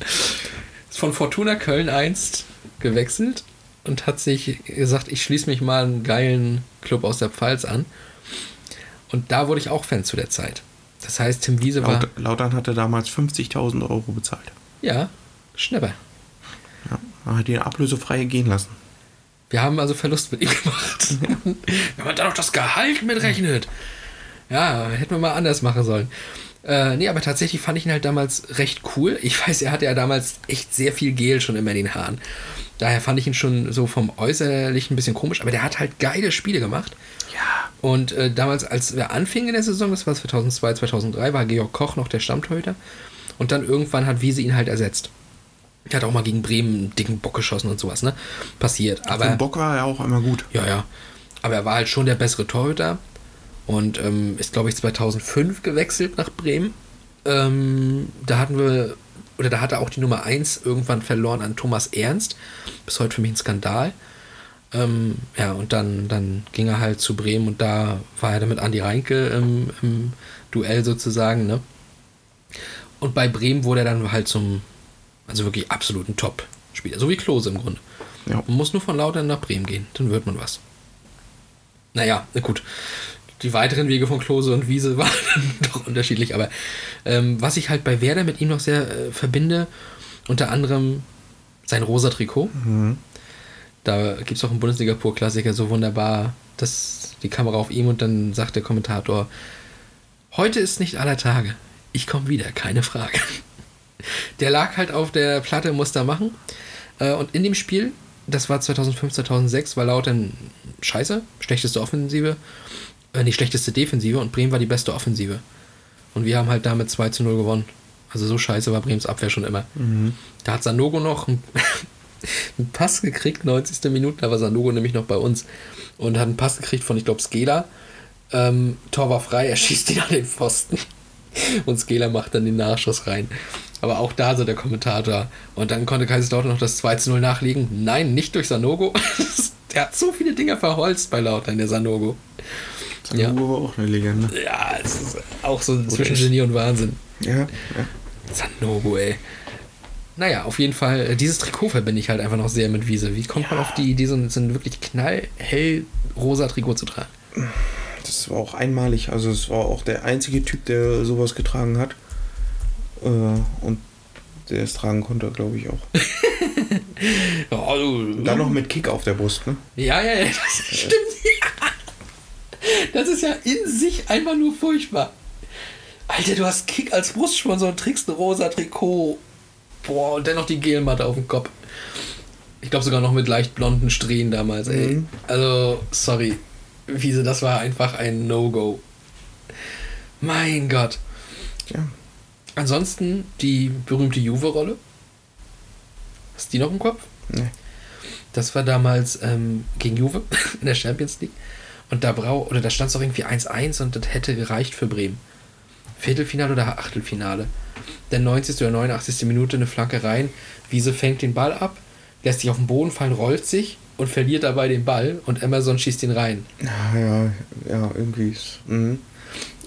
Ist von Fortuna Köln einst gewechselt und hat sich gesagt, ich schließe mich mal einen geilen Club aus der Pfalz an. Und da wurde ich auch Fan zu der Zeit. Das heißt, Tim Wiese war. Laut, Lautern hatte damals 50.000 Euro bezahlt. Ja, Schnepper. Ja, man hat ihn ablösefrei gehen lassen. Wir haben also Verlust mit ihm gemacht. Wenn man da noch das Gehalt mitrechnet. Ja, hätten wir mal anders machen sollen. Äh, nee, aber tatsächlich fand ich ihn halt damals recht cool. Ich weiß, er hatte ja damals echt sehr viel Gel schon immer in den Haaren. Daher fand ich ihn schon so vom Äußerlichen ein bisschen komisch, aber der hat halt geile Spiele gemacht. Ja. Und äh, damals, als wir anfingen in der Saison, das war 2002, 2003, war Georg Koch noch der Stammtorhüter. Und dann irgendwann hat Wiese ihn halt ersetzt. Er hat auch mal gegen Bremen einen dicken Bock geschossen und sowas, ne? Passiert. Aber Für Bock war er auch immer gut. ja, ja. Aber er war halt schon der bessere Torhüter und ähm, ist, glaube ich, 2005 gewechselt nach Bremen. Ähm, da hatten wir, oder da hat er auch die Nummer 1 irgendwann verloren an Thomas Ernst. Bis heute für mich ein Skandal. Ähm, ja, und dann, dann ging er halt zu Bremen und da war er dann mit Andi Reinke im, im Duell sozusagen, ne? Und bei Bremen wurde er dann halt zum, also wirklich absoluten Top-Spieler. So wie Klose im Grunde. Ja. Man muss nur von Lautern nach Bremen gehen, dann wird man was. Naja, na gut. Die weiteren Wege von Klose und Wiese waren doch unterschiedlich, aber ähm, was ich halt bei Werder mit ihm noch sehr äh, verbinde, unter anderem sein rosa Trikot. Da gibt es auch einen Bundesliga-Pur-Klassiker so wunderbar, dass die Kamera auf ihm und dann sagt der Kommentator, heute ist nicht aller Tage. Ich komme wieder, keine Frage. Der lag halt auf der Platte, muss da machen. Äh, Und in dem Spiel, das war 2005, 2006, war Lautern scheiße, schlechteste Offensive, äh, die schlechteste Defensive und Bremen war die beste Offensive. Und wir haben halt damit 2 zu 0 gewonnen. Also so scheiße war Brems Abwehr schon immer. Da hat Sanogo noch einen, einen Pass gekriegt, 90. Minute, da war Sanogo nämlich noch bei uns und hat einen Pass gekriegt von, ich glaube, Skela. Ähm, Tor war frei, er schießt ihn an den Pfosten. Und Skela macht dann den Nachschuss rein. Aber auch da so der Kommentator. Und dann konnte Kaiserslautern noch das 2 zu 0 nachlegen. Nein, nicht durch Sanogo. der hat so viele Dinger verholzt bei Lautern, der Sanogo. Ja. Uwe war auch eine Legende. Ja, es ist auch so zwischen Genie und Wahnsinn. Ja, ja. Sanogo, ey. Naja, auf jeden Fall, äh, dieses Trikot verbinde ich halt einfach noch sehr mit Wiese. Wie kommt man auf die Idee, so ein, so ein wirklich knallhell rosa Trikot zu tragen? Das war auch einmalig. Also es war auch der einzige Typ, der sowas getragen hat. Äh, und der es tragen konnte, glaube ich auch. Du, Und dann noch mit Kick auf der Brust, ne? Ja, ja, ja, das stimmt. Das ist ja in sich einfach nur furchtbar. Alter, du hast Kick als Brustsponsor und trägst ein rosa Trikot. Boah, und dennoch die Gelmatte auf dem Kopf. Ich glaube sogar noch mit leicht blonden Strähnen damals, ey. Mhm. Also, sorry. Wiese, das war einfach ein No-Go. Mein Gott. Ja. Ansonsten die berühmte Juve-Rolle. Hast du die noch im Kopf? Nee. Das war damals ähm, gegen Juve in der Champions League. Und da brau oder da stand es auch irgendwie 1-1 und das hätte gereicht für Bremen. Viertelfinale oder Achtelfinale. Der 90. oder 89. Minute eine Flanke rein. Wiese fängt den Ball ab, lässt sich auf den Boden fallen, rollt sich und verliert dabei den Ball und Emerson schießt ihn rein. Ja, ja, ja, irgendwie ist. Mhm.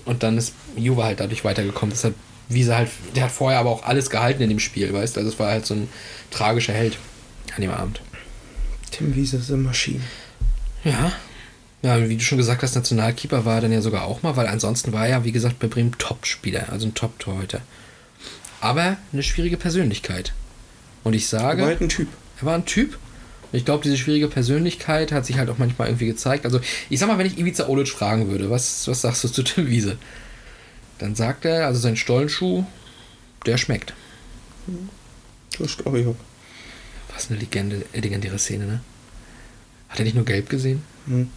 Und dann ist Juve halt dadurch weitergekommen. Das hat Wiese halt, der hat vorher aber auch alles gehalten in dem Spiel, weißt du? Also es war halt so ein tragischer Held an dem Abend. Tim Wiese ist eine Maschine. Ja. Ja, wie du schon gesagt hast, Nationalkeeper war er dann ja sogar auch mal, weil ansonsten war er ja, wie gesagt, bei Bremen Top-Spieler, also ein Top-Torhüter. Aber eine schwierige Persönlichkeit. Und ich sage, Aber halt ein Typ. er war ein Typ. Und Ich glaube, diese schwierige Persönlichkeit hat sich halt auch manchmal irgendwie gezeigt. Also, ich sag mal, wenn ich Ivica Olic fragen würde, was, was sagst du zu Tim Wiese? Dann sagt er, also sein Stollenschuh, der schmeckt. Das glaube ich auch. Was eine Legende, äh, legendäre Szene, ne? Hat er nicht nur gelb gesehen? Hm.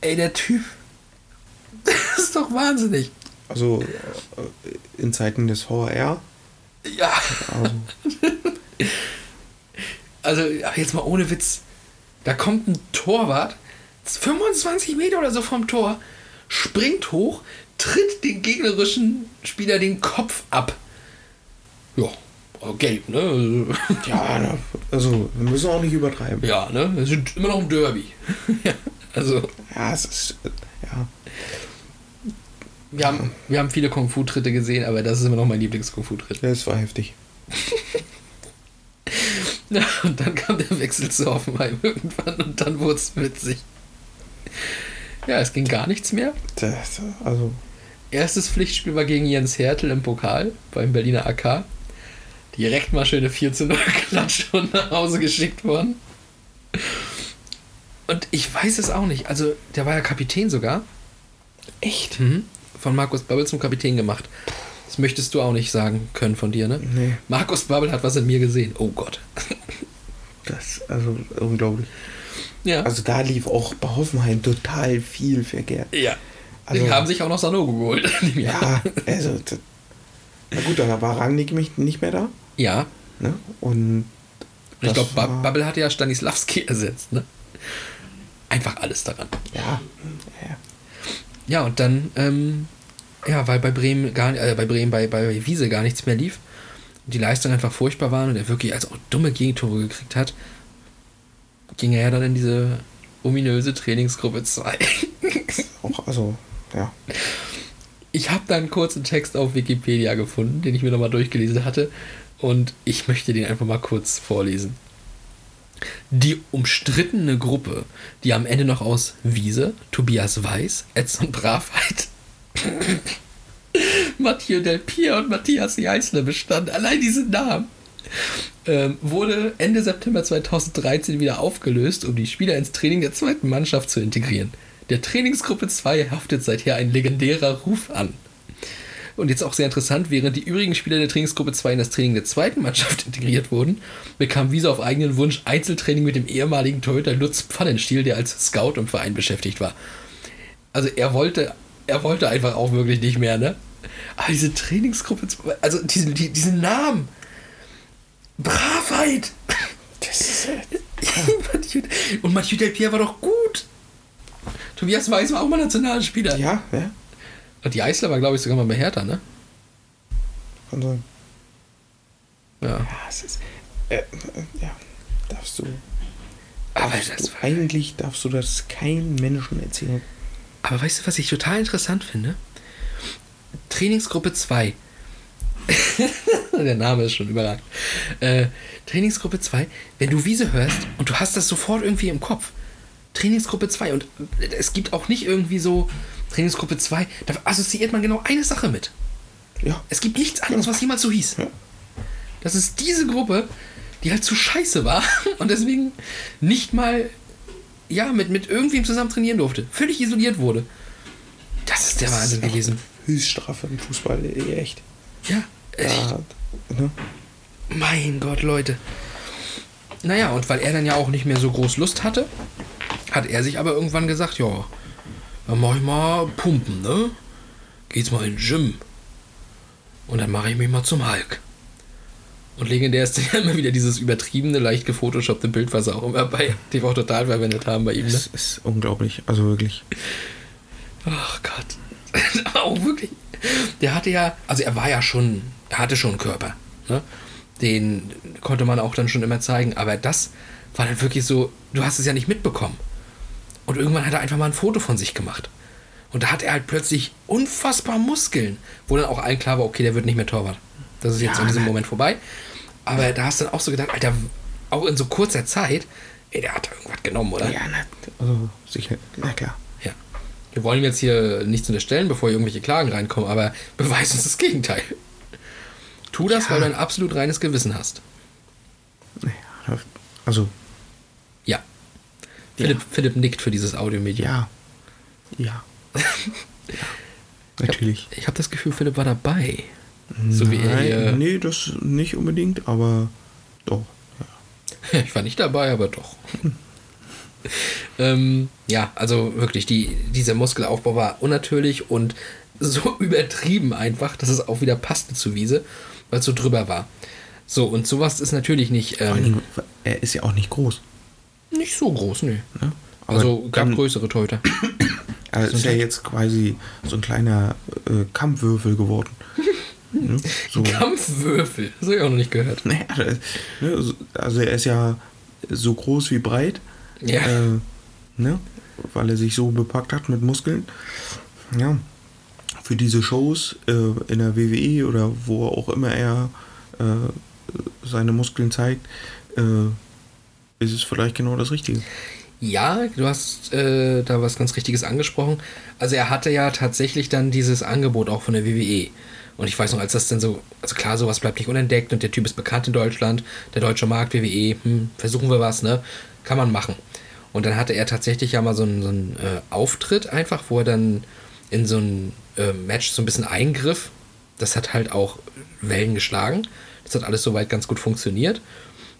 Ey, der Typ. ist doch wahnsinnig. Also äh, in Zeiten des VR. Ja. Also, Also, jetzt mal ohne Witz. Da kommt ein Torwart, 25 Meter oder so vom Tor, springt hoch, tritt den gegnerischen Spieler den Kopf ab. Ja, gelb, ne? ja, na, also wir müssen auch nicht übertreiben. Ja, ne? Wir sind immer noch im Derby. ja, also, Ja, es ist. äh, Ja. wir haben, wir haben viele Kung-Fu-Tritte gesehen, aber das ist immer noch mein Lieblings-Kung-Fu-Tritt. ja, es war heftig. Ja, und dann kam der Wechsel zu Hoffenheim irgendwann und dann wurde es witzig. Ja, es ging gar nichts mehr. Das, also, Erstes Pflichtspiel war gegen Jens Hertel im Pokal beim Berliner AK. Direkt mal schöne 4 zu 0 Klatsche und nach Hause geschickt worden. Und ich weiß es auch nicht. Also, der war ja Kapitän sogar. echt? Mhm. Von Markus Babbel zum Kapitän gemacht. Das möchtest du auch nicht sagen können von dir, ne? Nee. Markus Babbel hat was in mir gesehen. Oh Gott. Das, also unglaublich. Ja. Also da lief auch bei Hoffenheim total viel verkehrt. ja. Also- Die haben sich auch noch Sanogo geholt. Ja, also. Na gut, dann war Rangnick nicht mehr da. ja. Ne? Und. Ich glaube, war- Babbel hat ja Stanislavski ersetzt, ne? Einfach alles daran. Ja. ja. Ja, und dann, ähm, ja, weil bei Bremen gar äh, bei Bremen, bei, bei Wiese gar nichts mehr lief und die Leistungen einfach furchtbar waren und er wirklich als auch dumme Gegentore gekriegt hat, ging er ja dann in diese ominöse Trainingsgruppe 2. Auch, also, ja. Ich habe da einen kurzen Text auf Wikipedia gefunden, den ich mir nochmal durchgelesen hatte. Und ich möchte den einfach mal kurz vorlesen. Die umstrittene Gruppe, die am Ende noch aus Wiese, Tobias Weiß, Edson Bravheit, Mathieu Del Pier und Matthias Jeißler bestand, allein diese Namen, ähm, wurde Ende September 2013 wieder aufgelöst, um die Spieler ins Training der zweiten Mannschaft zu integrieren. Der Trainingsgruppe 2 haftet seither ein legendärer Ruf an. Und jetzt auch sehr interessant, während die übrigen Spieler der Trainingsgruppe 2 in das Training der zweiten Mannschaft integriert wurden, bekam Wiese auf eigenen Wunsch Einzeltraining mit dem ehemaligen Torhüter Lutz Pfannenstiel, der als Scout im Verein beschäftigt war. Also er wollte, er wollte einfach auch wirklich nicht mehr, ne? Aber diese Trainingsgruppe 2, also diesen, die, diesen Namen, Bravheit! Das ist. Mathieu- Und Mathieu Del Pier war doch gut. Tobias Weiß war auch mal Nationalspieler. Ja, ja. Und die Eisler war, glaube ich, sogar mal bei Hertha, ne? Kann sein. Ja. Ja, es ist. Äh, äh, ja. Darfst du. Aber darfst das du eigentlich darfst du das keinem Menschen erzählen. Aber weißt du, was ich total interessant finde? Trainingsgruppe 2. Der Name ist schon überragend. Äh, Trainingsgruppe 2, wenn du Wiese hörst und du hast das sofort irgendwie im Kopf. Trainingsgruppe 2 und es gibt auch nicht irgendwie so Trainingsgruppe 2, da assoziiert man genau eine Sache mit. Ja. Es gibt nichts anderes, was jemals so hieß. Ja. Das ist diese Gruppe, die halt zu scheiße war und deswegen nicht mal ja, mit, mit irgendwem zusammen trainieren durfte. Völlig isoliert wurde. Das ist der Das Wahnsinn ist gewesen. Höchststrafe im Fußball, echt. Ja, echt. Ja, ne? Mein Gott, Leute. Naja, und weil er dann ja auch nicht mehr so groß Lust hatte, hat er sich aber irgendwann gesagt, ja, dann mach ich mal Pumpen, ne? Geht's mal in den Gym. Und dann mache ich mich mal zum Hulk. Und legendär ist ja immer wieder dieses übertriebene, leicht gefotoshoppte Bild, was sie auch immer bei TV Total verwendet haben bei ihm, ne? Das ist unglaublich. Also wirklich. Ach Gott. auch wirklich. Der hatte ja, also er war ja schon, er hatte schon einen Körper. Ne? Den konnte man auch dann schon immer zeigen. Aber das war dann wirklich so, du hast es ja nicht mitbekommen. Und irgendwann hat er einfach mal ein Foto von sich gemacht. Und da hat er halt plötzlich unfassbar Muskeln. Wo dann auch allen klar war, okay, der wird nicht mehr Torwart. Das ist jetzt Ja, in diesem? Moment vorbei. Aber da hast du dann auch so gedacht, Alter, auch in so kurzer Zeit, ey, der hat da irgendwas genommen, oder? Ja, na, also sicher. Na klar. Ja. Wir wollen jetzt hier nichts unterstellen, bevor hier irgendwelche Klagen reinkommen, aber beweis uns das Gegenteil. Tu das, Ja. weil du ein absolut reines Gewissen hast. Naja, also, Ja. Philipp, Philipp nickt für dieses Audiomedium. ja. Ja. ja. Natürlich. Ich habe das Gefühl, Philipp war dabei. So wie er Nein, hier. nee, das nicht unbedingt, aber doch. Ich war nicht dabei, aber doch. ähm, ja, also wirklich, die, dieser Muskelaufbau war unnatürlich und so übertrieben einfach, dass es auch wieder passte zu Wiese, weil es so drüber war. So, und sowas ist natürlich nicht, ähm, er ist ja auch nicht groß. nicht so groß, nee. Ne? Also gab dann- größere Torhüter. Er ist ja jetzt quasi so ein kleiner äh, Kampfwürfel geworden. ne? so. Kampfwürfel, das habe ich auch noch nicht gehört. Naja, das- ne, so- also er ist ja so groß wie breit. Ja. Äh, ne? Weil er sich so bepackt hat mit Muskeln. Ja. Für diese Shows äh, in der WWE oder wo auch immer er äh, seine Muskeln zeigt, äh, ist es vielleicht genau das Richtige. Ja, du hast äh, da was ganz Richtiges angesprochen. Also er hatte ja tatsächlich dann dieses Angebot auch von der WWE. Und ich weiß noch, als das dann so, also klar, sowas bleibt nicht unentdeckt und der Typ ist bekannt in Deutschland, der deutsche Markt, WWE, hm, versuchen wir was, ne? Kann man machen. Und dann hatte er tatsächlich ja mal so einen, so einen äh, Auftritt einfach, wo er dann in so ein äh, Match so ein bisschen eingriff. Das hat halt auch Wellen geschlagen. Das hat alles soweit ganz gut funktioniert.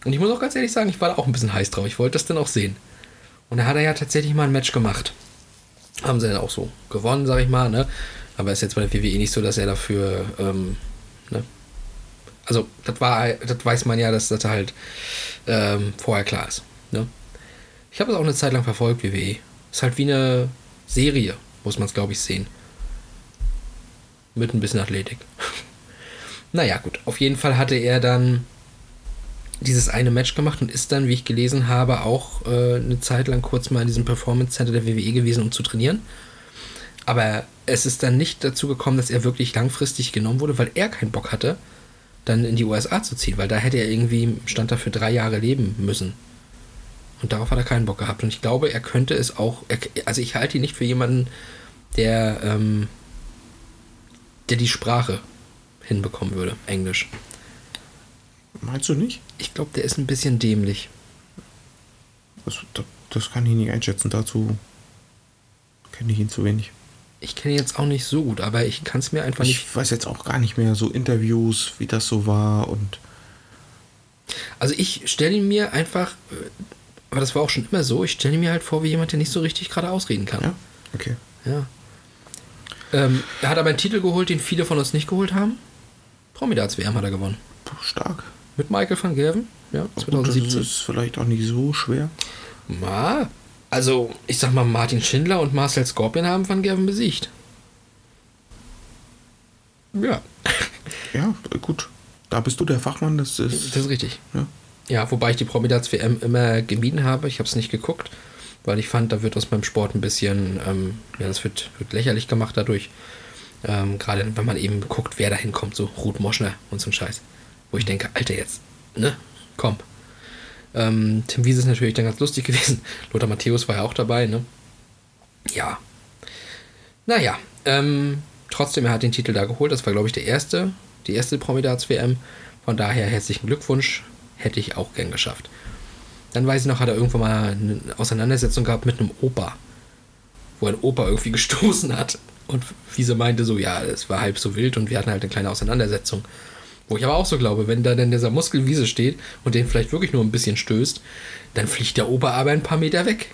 Und ich muss auch ganz ehrlich sagen, ich war da auch ein bisschen heiß drauf. Ich wollte das dann auch sehen. Und da hat er ja tatsächlich mal ein Match gemacht. Haben sie dann auch so gewonnen, sag ich mal, ne? Aber ist jetzt bei der WWE nicht so, dass er dafür, ähm, ne? Also, das war, das weiß man ja, dass das halt ähm, vorher klar ist, ne? Ich habe es auch eine Zeit lang verfolgt, WWE. Ist halt wie eine Serie, muss man es, glaube ich, sehen. Mit ein bisschen Athletik. naja, gut. Auf jeden Fall hatte er dann dieses eine Match gemacht und ist dann, wie ich gelesen habe, auch äh, eine Zeit lang kurz mal in diesem Performance Center der WWE gewesen, um zu trainieren. Aber es ist dann nicht dazu gekommen, dass er wirklich langfristig genommen wurde, weil er keinen Bock hatte, dann in die USA zu ziehen, weil da hätte er irgendwie, stand da für drei Jahre leben müssen. Und darauf hat er keinen Bock gehabt. Und ich glaube, er könnte es auch, er, also ich halte ihn nicht für jemanden, der, ähm, der die Sprache hinbekommen würde, Englisch. Meinst du nicht? Ich glaube, der ist ein bisschen dämlich. Das, das, das kann ich nicht einschätzen. Dazu kenne ich ihn zu wenig. Ich kenne ihn jetzt auch nicht so gut, aber ich kann es mir einfach nicht. Ich weiß jetzt auch gar nicht mehr so Interviews, wie das so war und Also ich stelle ihn mir einfach, äh, aber das war auch schon immer so, ich stelle mir halt vor wie jemand, der nicht so richtig gerade ausreden kann. ja, okay. Ja. Ähm, er hat aber einen Titel geholt, den viele von uns nicht geholt haben. Promidats WM hat er gewonnen. Stark. Mit Michael van Gerven, ja, Gut, das 2017. ist vielleicht auch nicht so schwer. Ma, also, ich sag mal, Martin Schindler und Marcel Scorpion haben Van Gerven besiegt. Ja, Ja, gut. Da bist du der Fachmann, das ist. das ist richtig. ja. Ja, wobei ich die Promidats WM immer gemieden habe. Ich habe es nicht geguckt, weil ich fand, da wird aus meinem Sport ein bisschen, ähm, ja, das wird, wird lächerlich gemacht dadurch. Ähm, Gerade wenn man eben guckt, wer da hinkommt, so Ruth Moschner und so ein Scheiß. Wo ich denke, Alter, jetzt, ne? Komm. Ähm, Tim Wiese ist natürlich dann ganz lustig gewesen. Lothar Matthäus war ja auch dabei, ne? Ja. Naja, ähm, trotzdem, er hat den Titel da geholt. Das war, glaube ich, der erste, die erste Promidats-WM. Von daher herzlichen Glückwunsch. Hätte ich auch gern geschafft. Dann weiß ich noch, hat er irgendwann mal eine Auseinandersetzung gehabt mit einem Opa. Wo ein Opa irgendwie gestoßen hat. Und Wiese meinte so, ja, es war halb so wild und wir hatten halt eine kleine Auseinandersetzung. Wo ich aber auch so glaube, wenn da denn dieser Muskelwiese steht und den vielleicht wirklich nur ein bisschen stößt, dann fliegt der Opa aber ein paar Meter weg.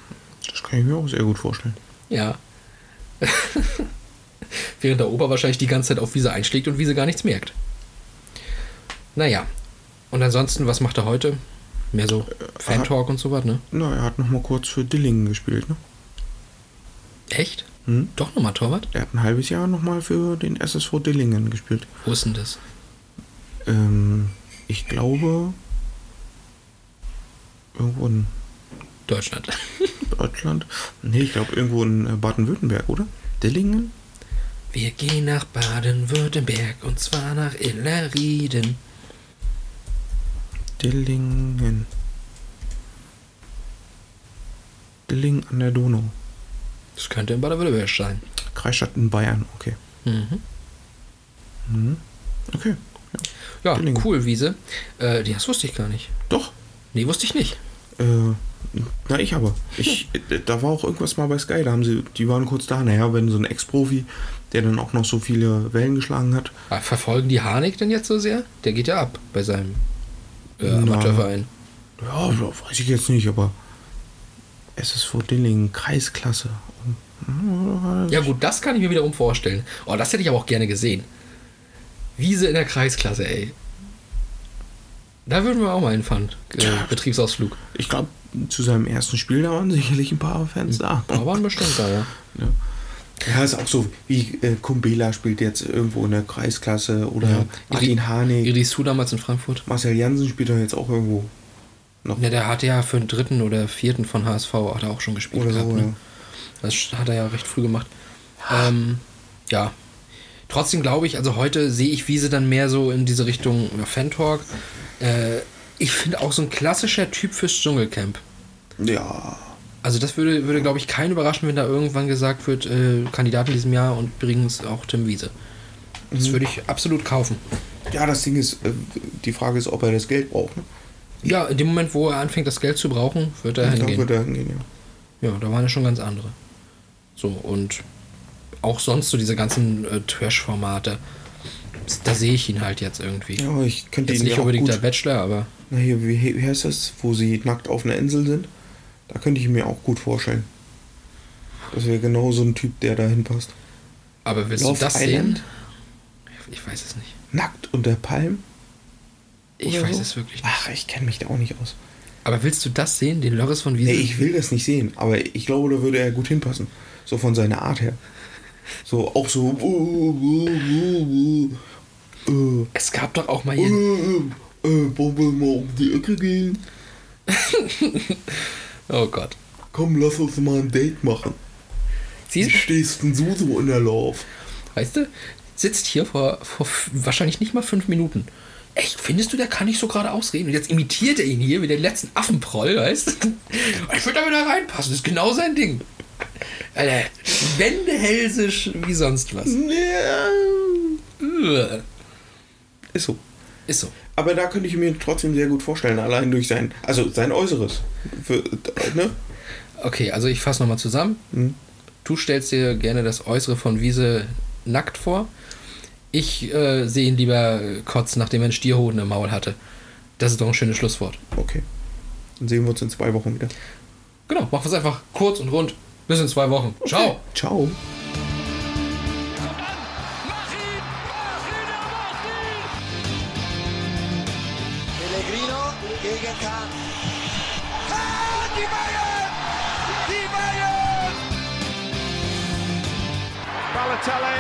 Das kann ich mir auch sehr gut vorstellen. Ja. Während der Opa wahrscheinlich die ganze Zeit auf Wiese einschlägt und Wiese gar nichts merkt. Naja. Und ansonsten, was macht er heute? Mehr so Fan-Talk und sowas, ne? Na, er hat noch mal kurz für Dillingen gespielt, ne? Echt? Hm? Doch nochmal Torwart? Er hat ein halbes Jahr noch mal für den SSV Dillingen gespielt. Wo ist denn das? Ähm, ich glaube irgendwo in Deutschland. Deutschland. Nee, ich glaube irgendwo in äh, Baden-Württemberg, oder? Dillingen? Wir gehen nach Baden-Württemberg und zwar nach Illerrieden. Dillingen. Dillingen an der Donau. Das könnte in Baden-Württemberg sein. Kreisstadt in Bayern, okay. Mhm. Mhm. Okay. Ja, Dillingen. cool, Wiese. Äh, die- das wusste ich gar nicht. Doch. Nee, wusste ich nicht. Äh, na, ich aber. Ich, äh, da war auch irgendwas mal bei Sky, da haben sie, die waren kurz da. Naja, wenn so ein Ex-Profi, der dann auch noch so viele Wellen geschlagen hat. Verfolgen die Harnik denn jetzt so sehr? Der geht ja ab bei seinem äh. Amateurverein. Ja, weiß ich jetzt nicht, aber SSV Dillingen, Kreisklasse. Ja gut, das kann ich mir wiederum vorstellen. Oh, das hätte ich aber auch gerne gesehen. Wiese in der Kreisklasse, ey. Da würden wir auch mal hinfahren. Äh, Betriebsausflug. Ich glaube, zu seinem ersten Spiel, da waren sicherlich ein paar Fans da. Da waren bestimmt da, ja. Ja, ist auch so, wie äh, Kumbela spielt jetzt irgendwo in der Kreisklasse oder Ja. Martin Harnik. Irisu damals in Frankfurt. Marcel Jansen spielt doch jetzt auch irgendwo noch. Ja, der hatte ja für den dritten oder vierten von HSV hat er auch schon gespielt Oder gehabt. so, ne? ja. Das hat er ja recht früh gemacht. Ähm, ja. Trotzdem glaube ich, also heute sehe ich Wiese dann mehr so in diese Richtung ja, Fan-Talk. Äh, ich finde auch so ein klassischer Typ fürs Dschungelcamp. Ja. Also das würde, würde glaube ich, keinen überraschen, wenn da irgendwann gesagt wird, äh, Kandidat in diesem Jahr und übrigens auch Tim Wiese. Das würde ich absolut kaufen. Ja, das Ding ist, äh, die Frage ist, ob er das Geld braucht. Ne? Ja, in dem Moment, wo er anfängt, das Geld zu brauchen, wird er Da hingehen. wird er hingehen, ja. Ja, da waren ja schon ganz andere. So, und auch sonst so diese ganzen äh, Trash-Formate. Da sehe ich ihn halt jetzt irgendwie. Ja, ich könnte Jetzt ihn nicht ja unbedingt gut, der Bachelor, aber Na hier, wie, wie heißt das, wo sie nackt auf einer Insel sind? Da könnte ich mir auch gut vorstellen. Das wäre genau so ein Typ, der da hinpasst. aber willst Love du das Island? sehen? Ich weiß es nicht. Nackt unter Palm? Ich Oder weiß so? es wirklich nicht. Ach, ich kenne mich da auch nicht aus. Aber willst du das sehen, den Loris von Wiese? Nee, ich will das nicht sehen, aber ich glaube, da würde er gut hinpassen. So von seiner Art her. So, auch so. Uh, uh, uh, uh, es gab doch auch mal uh, hier. uh, uh, wollen wir mal um die Ecke gehen? Oh Gott. Komm, lass uns mal ein Date machen. Wie Sie, stehst denn du so in der Lauf? weißt du, sitzt hier vor, vor wahrscheinlich nicht mal fünf Minuten. Echt, findest du, der kann nicht so gerade ausreden? Und jetzt imitiert er ihn hier wie den letzten Affenproll, weißt du? Ich würde da wieder reinpassen, das ist genau sein Ding. Alter, Wendehälsisch wie sonst was. Uah. Ist so. Ist so. Aber da könnte ich mir trotzdem sehr gut vorstellen, allein durch sein, also sein Äußeres. Für, ne? Okay, also ich fasse nochmal zusammen. Du stellst dir gerne das Äußere von Wiese nackt vor. Ich äh, sehe ihn lieber kotzen, nachdem er einen Stierhoden im Maul hatte. Das ist doch ein schönes Schlusswort. Okay. Dann sehen wir uns in zwei Wochen wieder. Genau, machen wir es einfach kurz und rund. Bis in zwei Wochen. Ciao. Ciao. Balotelli.